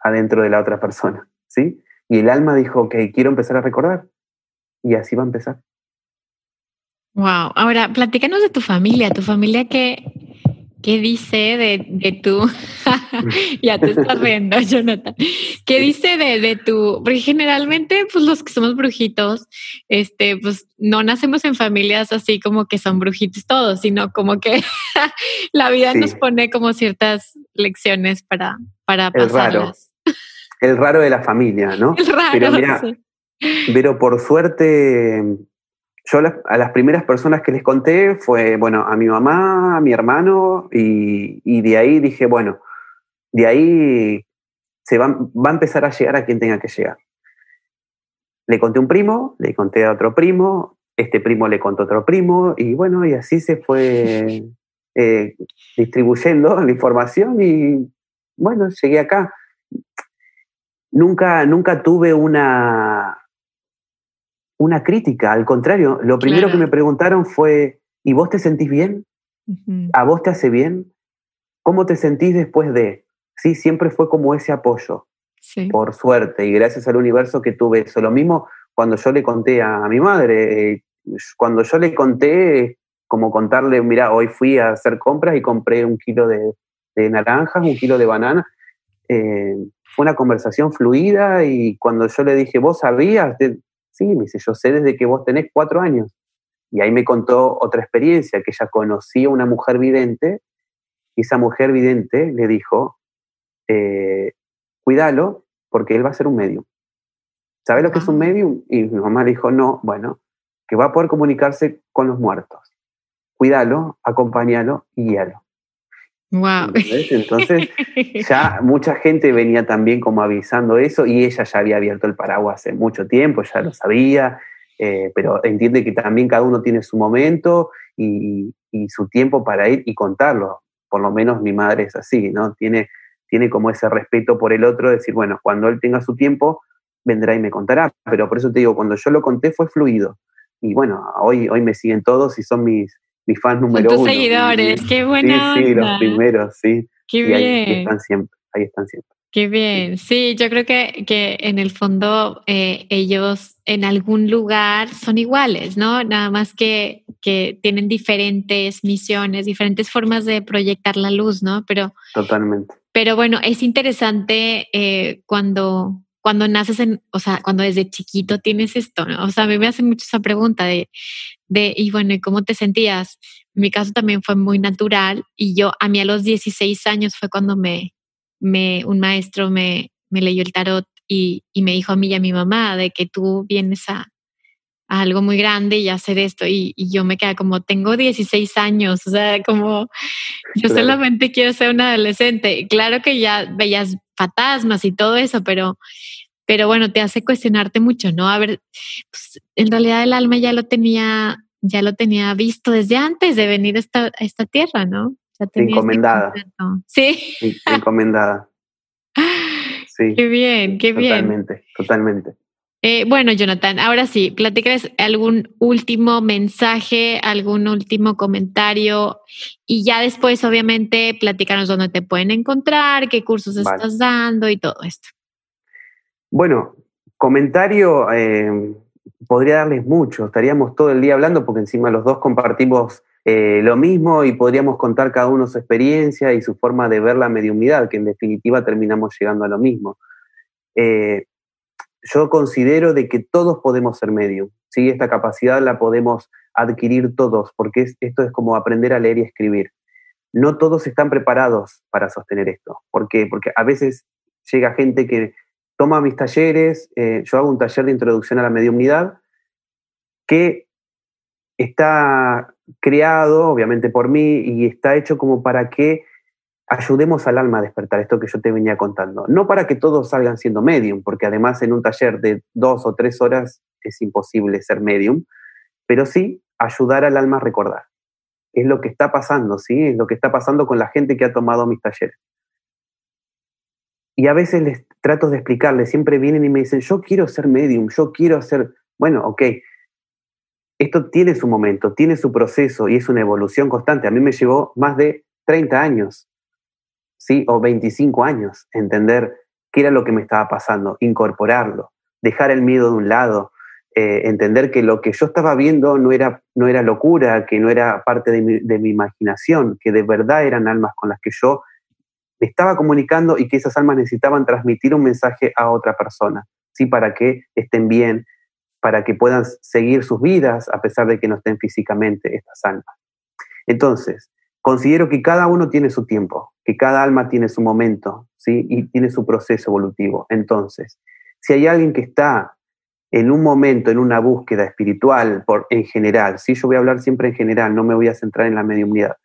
adentro de la otra persona, ¿sí? Y el alma dijo, ok, quiero empezar a recordar. Y así va a empezar. Wow. Ahora, platícanos de tu familia. ¿Tu familia qué, qué dice de, de tu... *laughs* ya te estás riendo, Jonathan. ¿Qué dice de, de tu... Porque generalmente, pues los que somos brujitos, este, pues no nacemos en familias así como que son brujitos todos, sino como que *laughs* la vida nos pone como ciertas lecciones para, para pasarlas. El raro. El raro de la familia, ¿no? *laughs* El raro, pero mira, pero por suerte yo a las primeras personas que les conté fue, bueno, a mi mamá, a mi hermano, y, de ahí dije, bueno, de ahí se va, va, a empezar a llegar a quien tenga que llegar. Le conté a un primo, le conté a otro primo, este primo le contó a otro primo, y bueno, y así se fue *laughs* eh, distribuyendo la información y bueno, llegué acá. Nunca, nunca tuve una, una crítica, al contrario, lo primero que me preguntaron fue, ¿y vos te sentís bien? ¿A vos te hace bien? ¿Cómo te sentís después de? Sí, siempre fue como ese apoyo, por suerte, y gracias al universo que tuve eso. Lo mismo cuando yo le conté a, mi madre, eh, cuando yo le conté, como contarle, mira, hoy fui a hacer compras y compré un kilo de, naranjas, un kilo de banana. Eh, fue una conversación fluida y cuando yo le dije, vos sabías, Sí, me dice, yo sé desde que vos tenés cuatro años. Y ahí me contó otra experiencia, que ella conocía una mujer vidente y esa mujer vidente le dijo, eh, cuídalo porque él va a ser un medium. ¿Sabes lo que es un ah. medium? Y mi mamá le dijo, no, bueno, que va a poder comunicarse con los muertos. Cuídalo, acompáñalo y guíalo. Wow. Entonces, *laughs* ya mucha gente venía también como avisando eso y ella ya había abierto el paraguas hace mucho tiempo, ya lo sabía, eh, pero entiende que también cada uno tiene su momento y, su tiempo para ir y contarlo. Por lo menos mi madre es así, ¿no? Tiene, tiene como ese respeto por el otro, decir, bueno, cuando él tenga su tiempo, vendrá y me contará. Pero por eso te digo, cuando yo lo conté fue fluido. Y bueno, hoy, hoy me siguen todos y son mis, mis fans número tus uno. seguidores, qué buena. Sí, sí, los primeros, sí. Qué bien. Ahí están siempre, ahí están siempre. Qué bien. Sí, yo creo que, que en el fondo eh, ellos en algún lugar son iguales, ¿no? Nada más que, que tienen diferentes misiones, diferentes formas de proyectar la luz, ¿no? Pero. Totalmente. Pero bueno, es interesante eh, cuando, cuando naces en, o sea, cuando desde chiquito tienes esto, ¿no? O sea, a mí me hace mucho esa pregunta de, de, y bueno, ¿y cómo te sentías? En mi caso también fue muy natural y yo, a mí a los 16 años fue cuando me, me un maestro me, me leyó el tarot y, y, me dijo a mí y a mi mamá de que tú vienes a, a algo muy grande y hacer esto y, y, yo me quedé como, tengo 16 años, o sea, como yo solamente quiero ser una adolescente. Claro que ya veías fantasmas y todo eso, pero pero bueno, te hace cuestionarte mucho, ¿no? A ver, pues, en realidad el alma ya lo tenía, ya lo tenía visto desde antes de venir a esta, esta tierra, ¿no? Este encomendada. sí. encomendada. *laughs* Sí. Qué bien, qué bien. Totalmente, totalmente. Eh, bueno, Jonathan, ahora sí, platícales algún último mensaje, algún último comentario y ya después, obviamente, platícanos dónde te pueden encontrar, qué cursos estás dando y todo esto. Bueno, comentario, eh, podría darles mucho, estaríamos todo el día hablando porque encima los dos compartimos eh, lo mismo y podríamos contar cada uno su experiencia y su forma de ver la mediumidad, que en definitiva terminamos llegando a lo mismo. Eh, yo considero de que todos podemos ser medium, ¿sí? esta capacidad la podemos adquirir todos, porque esto es como aprender a leer y escribir. No todos están preparados para sostener esto. ¿Por qué? Porque a veces llega gente que toma mis talleres, eh, yo hago un taller de introducción a la mediumnidad que está creado, obviamente, por mí y está hecho como para que ayudemos al alma a despertar, esto que yo te venía contando. No para que todos salgan siendo medium, porque además en un taller de dos o tres horas es imposible ser medium, pero sí ayudar al alma a recordar. Es lo que está pasando, ¿sí? Es lo que está pasando con la gente que ha tomado mis talleres. Y a veces les trato de explicarles, siempre vienen y me dicen, yo quiero ser medium, yo quiero hacer, bueno, ok, esto tiene su momento, tiene su proceso y es una evolución constante. A mí me llevó más de 30 años, ¿sí? O 25 años entender qué era lo que me estaba pasando, incorporarlo, dejar el miedo de un lado, eh, entender que lo que yo estaba viendo no era, no era locura, que no era parte de mi, de mi imaginación, que de verdad eran almas con las que yo estaba comunicando y que esas almas necesitaban transmitir un mensaje a otra persona, ¿sí? para que estén bien, para que puedan seguir sus vidas a pesar de que no estén físicamente estas almas. Entonces, considero que cada uno tiene su tiempo, que cada alma tiene su momento, ¿sí? Y tiene su proceso evolutivo. Entonces, si hay alguien que está en un momento, en una búsqueda espiritual, por, en general, ¿sí? yo voy a hablar siempre en general, no me voy a centrar en la mediunidad,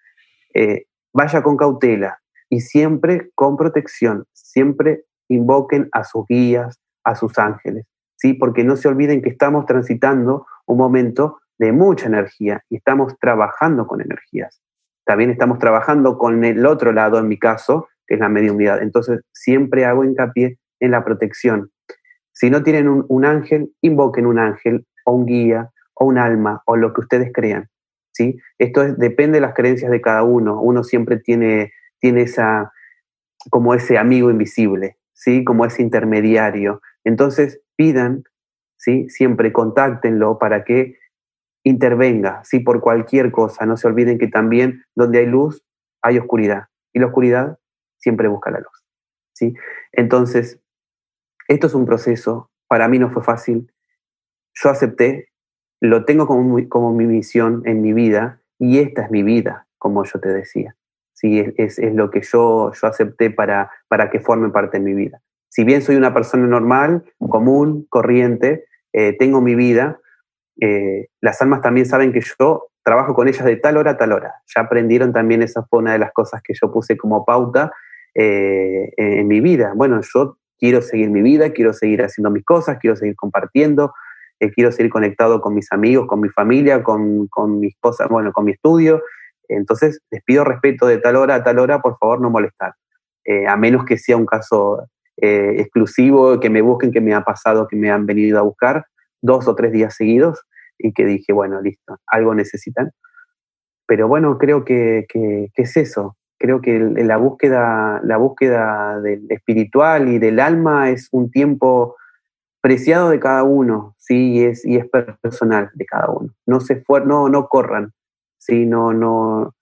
eh, vaya con cautela, y siempre con protección, siempre invoquen a sus guías, a sus ángeles, ¿sí? Porque no se olviden que estamos transitando un momento de mucha energía y estamos trabajando con energías. También estamos trabajando con el otro lado, en mi caso, que es la mediunidad. Entonces, siempre hago hincapié en la protección. Si no tienen un, ángel, invoquen un ángel o un guía o un alma o lo que ustedes crean. ¿sí? Esto es, depende de las creencias de cada uno. Uno siempre tiene tiene esa, como ese amigo invisible, ¿sí? Como ese intermediario. Entonces, pidan, ¿sí? Siempre contáctenlo para que intervenga, ¿sí? Por cualquier cosa. No se olviden que también donde hay luz, hay oscuridad. Y la oscuridad siempre busca la luz, ¿sí? Entonces, esto es un proceso. Para mí no fue fácil. Yo acepté, lo tengo como, como mi misión en mi vida y esta es mi vida, como yo te decía. ¿sí? es, es, lo que yo, yo acepté para, para que forme parte de mi vida. Si bien soy una persona normal, común, corriente, eh, tengo mi vida, eh, las almas también saben que yo trabajo con ellas de tal hora a tal hora. Ya aprendieron también, esa fue una de las cosas que yo puse como pauta eh, en mi vida. Bueno, yo quiero seguir mi vida, quiero seguir haciendo mis cosas, quiero seguir compartiendo, quiero seguir conectado con mis amigos, con mi familia, con, con mis cosas, bueno, con mi estudio, entonces, les pido respeto de tal hora a tal hora, por favor, no molestar. Eh, a menos que sea un caso eh, exclusivo, que me busquen, que me ha pasado, que me han venido a buscar dos o tres días seguidos y que dije, bueno, listo, algo necesitan. Pero bueno, creo que, es eso. Creo que la búsqueda, la búsqueda del espiritual y del alma es un tiempo preciado de cada uno, ¿sí? Y es, y es personal de cada uno. No, se no, no corran, ¿sí? No, no,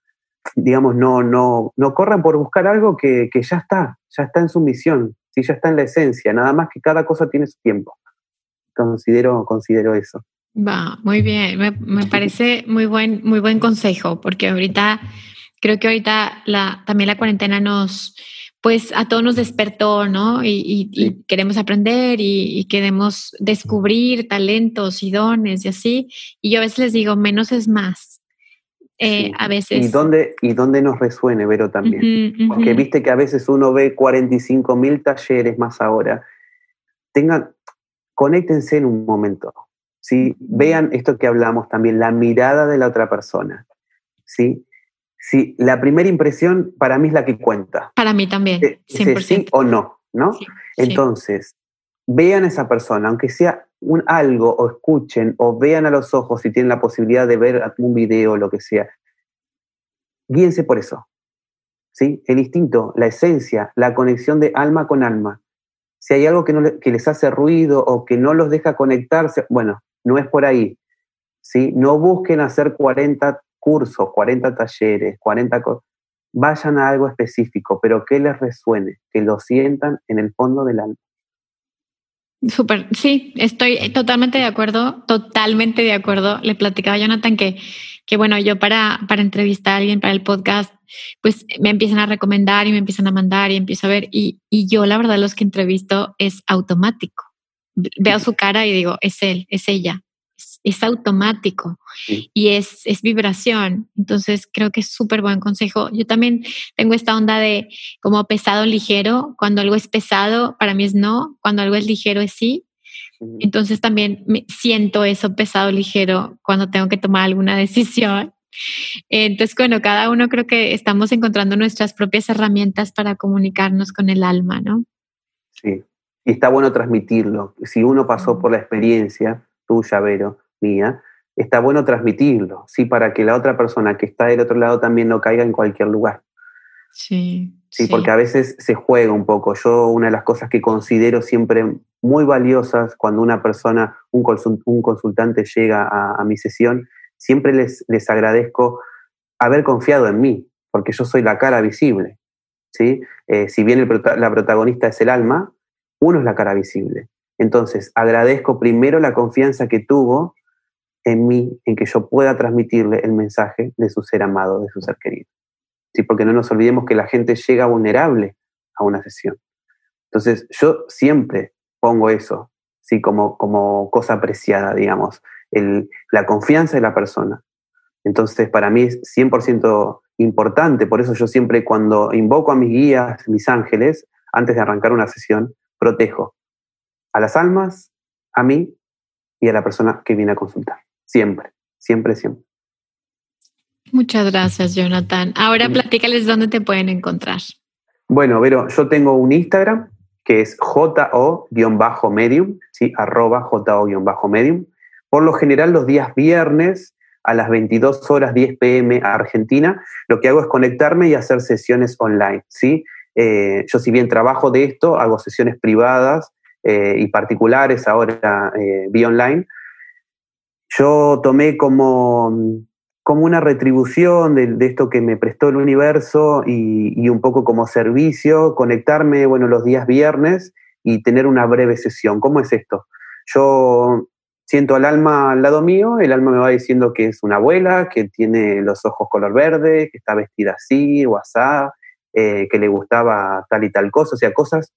digamos, no, no, no corran por buscar algo que, ya está, ya está en su misión, ¿sí? ya está en la esencia, nada más que cada cosa tiene su tiempo. Considero, considero eso. Va, muy bien, me, parece muy buen, muy buen consejo, porque ahorita, creo que ahorita la, también la cuarentena nos, pues a todos nos despertó, ¿no? Y, queremos aprender y, y, queremos descubrir talentos y dones y así. Y yo a veces les digo, menos es más. Eh, a veces. Y dónde, y dónde nos resuene, Vero, también. Porque viste que a veces uno ve 45 mil talleres más ahora. Tengan, conéctense en un momento. ¿sí? Vean esto que hablamos también, la mirada de la otra persona. ¿sí? Sí, la primera impresión para mí es la que cuenta. Para mí también, 100%. Sí o no, ¿no? Entonces, vean a esa persona, aunque sea un algo o escuchen o vean a los ojos si tienen la posibilidad de ver un video o lo que sea, guíense por eso. ¿sí? El instinto, la esencia, la conexión de alma con alma. Si hay algo que, no que les hace ruido o que no los deja conectarse, bueno, no es por ahí. ¿sí? No busquen hacer 40 cursos, 40 talleres, 40 cosas. Vayan a algo específico, pero que les resuene, que lo sientan en el fondo del alma. Súper, sí, estoy totalmente de acuerdo, totalmente de acuerdo. Le platicaba a Jonathan que, que bueno, yo para, para entrevistar a alguien para el podcast, pues me empiezan a recomendar y me empiezan a mandar y empiezo a ver. Y, y yo, la verdad, los que entrevisto es automático. Veo su cara y digo, es él, es ella es, automático y es, es vibración. Entonces creo que es súper buen consejo. Yo también tengo esta onda de como pesado ligero. Cuando algo es pesado, para mí es no. Cuando algo es ligero es sí. Entonces también me siento eso pesado ligero cuando tengo que tomar alguna decisión. Entonces, bueno, cada uno creo que estamos encontrando nuestras propias herramientas para comunicarnos con el alma, ¿no? Sí, y está bueno transmitirlo. Si uno pasó por la experiencia, tuya, Vero, mía, está bueno transmitirlo, ¿sí? Para que la otra persona que está del otro lado también no caiga en cualquier lugar. Sí, ¿sí? Porque a veces se juega un poco. Yo una de las cosas que considero siempre muy valiosas cuando una persona, un, consultante llega a, mi sesión, siempre les, les agradezco haber confiado en mí, porque yo soy la cara visible. ¿sí? Eh, si bien la protagonista es el alma, uno es la cara visible. Entonces, agradezco primero la confianza que tuvo en mí, en que yo pueda transmitirle el mensaje de su ser amado, de su ser querido. ¿Sí? Porque no nos olvidemos que la gente llega vulnerable a una sesión. Entonces, yo siempre pongo eso, ¿sí? como, como cosa apreciada, digamos, el, la confianza de la persona. Entonces, para mí es 100% importante, por eso yo siempre cuando invoco a mis guías, mis ángeles, antes de arrancar una sesión, protejo a las almas, a mí y a la persona que viene a consultar. Siempre, siempre, siempre. Muchas gracias, Jonathan. Ahora platícales dónde te pueden encontrar. Bueno, Vero, yo tengo un Instagram que es jo-medium, ¿sí? arroba jo-medium. Por lo general, los días viernes a las 22 horas 10 pm a Argentina, lo que hago es conectarme y hacer sesiones online. ¿sí? Eh, yo si bien trabajo de esto, hago sesiones privadas eh, y particulares ahora eh, vía online. Yo tomé como, como una retribución de, esto que me prestó el universo y, un poco como servicio, conectarme bueno, los días viernes y tener una breve sesión. ¿Cómo es esto? Yo siento al alma al lado mío, el alma me va diciendo que es una abuela, que tiene los ojos color verde, que está vestida así o asá, eh, que le gustaba tal y tal cosa, o sea, cosas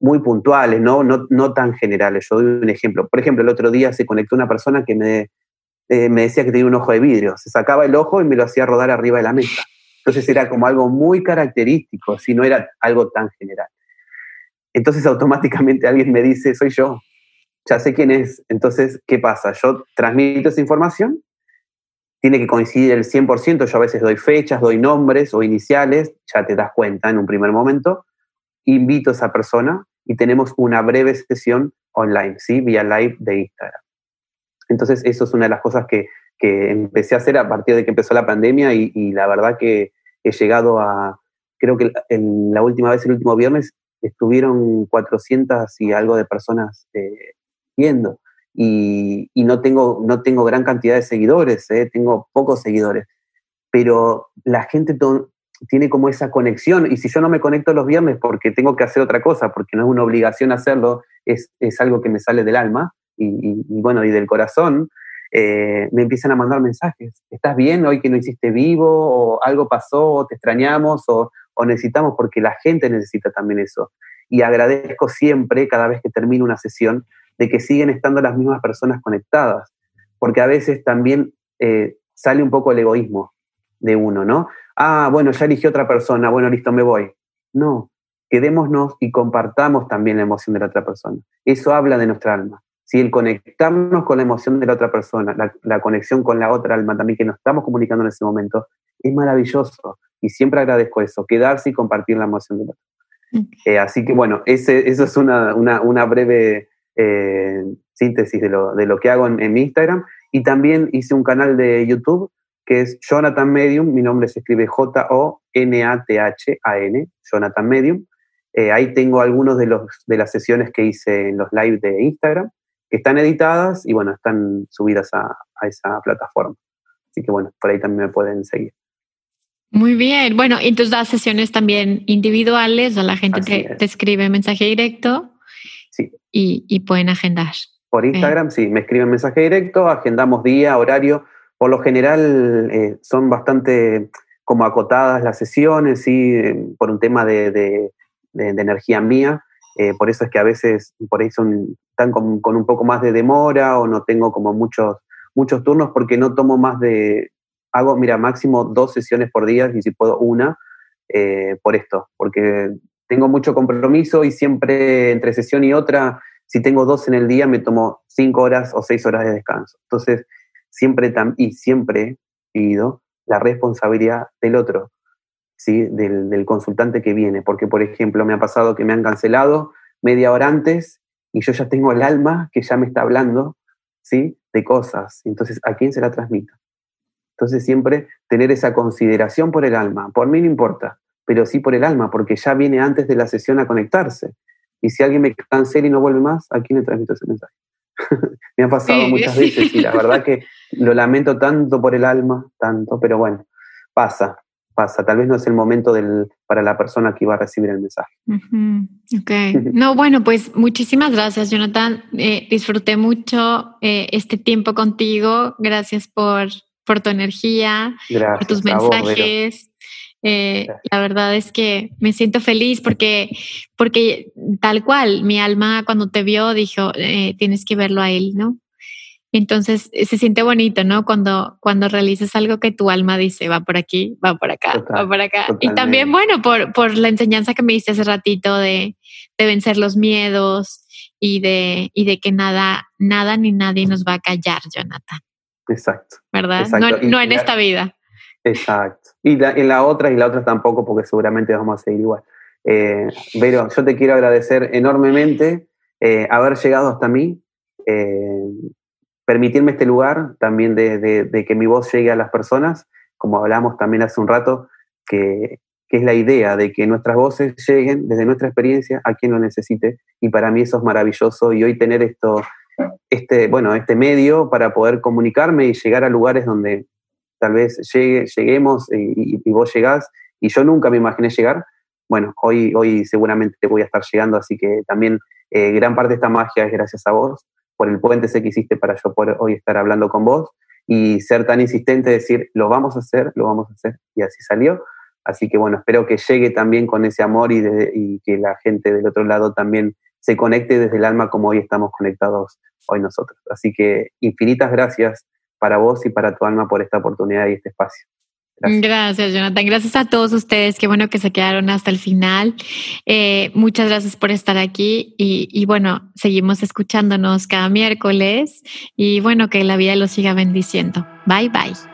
muy puntuales, ¿no? No, no tan generales. Yo doy un ejemplo. Por ejemplo, el otro día se conectó una persona que me, eh, me decía que tenía un ojo de vidrio. Se sacaba el ojo y me lo hacía rodar arriba de la mesa. Entonces era como algo muy característico, si no era algo tan general. Entonces automáticamente alguien me dice, soy yo, ya sé quién es. Entonces, ¿qué pasa? Yo transmito esa información, tiene que coincidir el 100%, yo a veces doy fechas, doy nombres o iniciales, ya te das cuenta en un primer momento, invito a esa persona y tenemos una breve sesión online, ¿sí? Vía live de Instagram. Entonces, eso es una de las cosas que, que empecé a hacer a partir de que empezó la pandemia y, la verdad que he llegado a, creo que en la última vez, el último viernes, estuvieron 400 y algo de personas eh, y, no, tengo, no tengo gran cantidad de seguidores, ¿eh? tengo pocos seguidores, pero la gente tiene como esa conexión y si yo no me conecto los viernes porque tengo que hacer otra cosa, porque no es una obligación hacerlo, es, es algo que me sale del alma y, bueno, y del corazón, eh, me empiezan a mandar mensajes. ¿Estás bien hoy que no hiciste vivo? ¿O algo pasó? ¿O te extrañamos? O, o, necesitamos? Porque la gente necesita también eso. Y agradezco siempre, cada vez que termino una sesión, de que siguen estando las mismas personas conectadas, porque a veces también eh, sale un poco el egoísmo de uno, ¿no? Ah, bueno, ya eligió otra persona, bueno, listo, me voy. No, quedémonos y compartamos también la emoción de la otra persona. Eso habla de nuestra alma. Si el conectarnos con la emoción de la otra persona, la, conexión con la otra alma también que nos estamos comunicando en ese momento, es maravilloso. Y siempre agradezco eso, quedarse y compartir la emoción de la otra. Eh, así que bueno, ese, eso es una, una, una breve eh, síntesis de lo, de lo, que hago en, mi Instagram. Y también hice un canal de YouTube que es Jonathan Medium. Mi nombre se escribe J-O-N-A-T-H-A-N, Jonathan Medium. Eh, ahí tengo algunos de, los, de las sesiones que hice en los live de Instagram, que están editadas y bueno, están subidas a, a esa plataforma. Así que bueno, por ahí también me pueden seguir. Muy bien. Bueno, y tus das sesiones también individuales, o la gente te, te, escribe mensaje directo y, pueden agendar. Por Instagram, sí, me escriben mensaje directo, agendamos día, horario. Por lo general eh, son bastante como acotadas las sesiones, sí, por un tema de, energía mía. Eh, por eso es que a veces por ahí son, están con, un poco más de demora o no tengo como muchos, muchos turnos porque no tomo más de, hago, mira, máximo dos sesiones por día y si puedo una, eh, por esto, porque tengo mucho compromiso y siempre entre sesión y otra, si tengo dos en el día, me tomo cinco horas o seis horas de descanso. Entonces, siempre y siempre pido la responsabilidad del otro, ¿sí? Del, consultante que viene. Porque, por ejemplo, me ha pasado que me han cancelado media hora antes y yo ya tengo el alma que ya me está hablando, ¿sí? De cosas. Entonces, ¿a quién se la transmito? Entonces, siempre tener esa consideración por el alma. Por mí no importa pero sí por el alma, porque ya viene antes de la sesión a conectarse. Y si alguien me cancela y no vuelve más, ¿a quién le transmito ese mensaje? *laughs* me ha pasado muchas veces y la verdad que lo lamento tanto por el alma, tanto, pero bueno, pasa, pasa. Tal vez no es el momento del, para la persona que iba a recibir el mensaje. *laughs* No, bueno, pues muchísimas gracias, Jonathan. Eh, disfruté mucho eh, este tiempo contigo. Gracias por, por tu energía, por tus mensajes. Eh, la verdad es que me siento feliz porque, porque tal cual, mi alma cuando te vio dijo, eh, tienes que verlo a él, ¿no? Entonces eh, se siente bonito, ¿no? Cuando, cuando realizas algo que tu alma dice, va por aquí, va por acá, va por acá. Y también, bueno, por, por la enseñanza que me diste hace ratito de, de vencer los miedos y de, y de que nada, nada ni nadie nos va a callar, Jonathan. Exacto. ¿Verdad? No, no en esta vida. Exacto. Y en la otra y la otra tampoco, porque seguramente vamos a seguir igual. Eh, Vero, yo te quiero agradecer enormemente eh, haber llegado hasta mí, eh, permitirme este lugar también de, que mi voz llegue a las personas, como hablamos también hace un rato, que, que, es la idea de que nuestras voces lleguen desde nuestra experiencia a quien lo necesite. Y para mí eso es maravilloso. Y hoy tener esto, este, bueno, este medio para poder comunicarme y llegar a lugares donde tal vez llegue, lleguemos y, vos llegás, y yo nunca me imaginé llegar, bueno, hoy, hoy seguramente te voy a estar llegando, así que también eh, gran parte de esta magia es gracias a vos, por el puente ese que hiciste para yo poder hoy estar hablando con vos y ser tan insistente, decir, lo vamos a hacer, lo vamos a hacer, y así salió. Así que bueno, espero que llegue también con ese amor y que la gente del otro lado también se conecte desde el alma como hoy estamos conectados hoy nosotros. Así que infinitas gracias para vos y para tu alma por esta oportunidad y este espacio. Gracias. Jonathan. Gracias a todos ustedes. Qué bueno que se quedaron hasta el final. Eh, muchas gracias por estar aquí y, y, bueno, seguimos escuchándonos cada miércoles y bueno, que la vida los siga bendiciendo. Bye bye.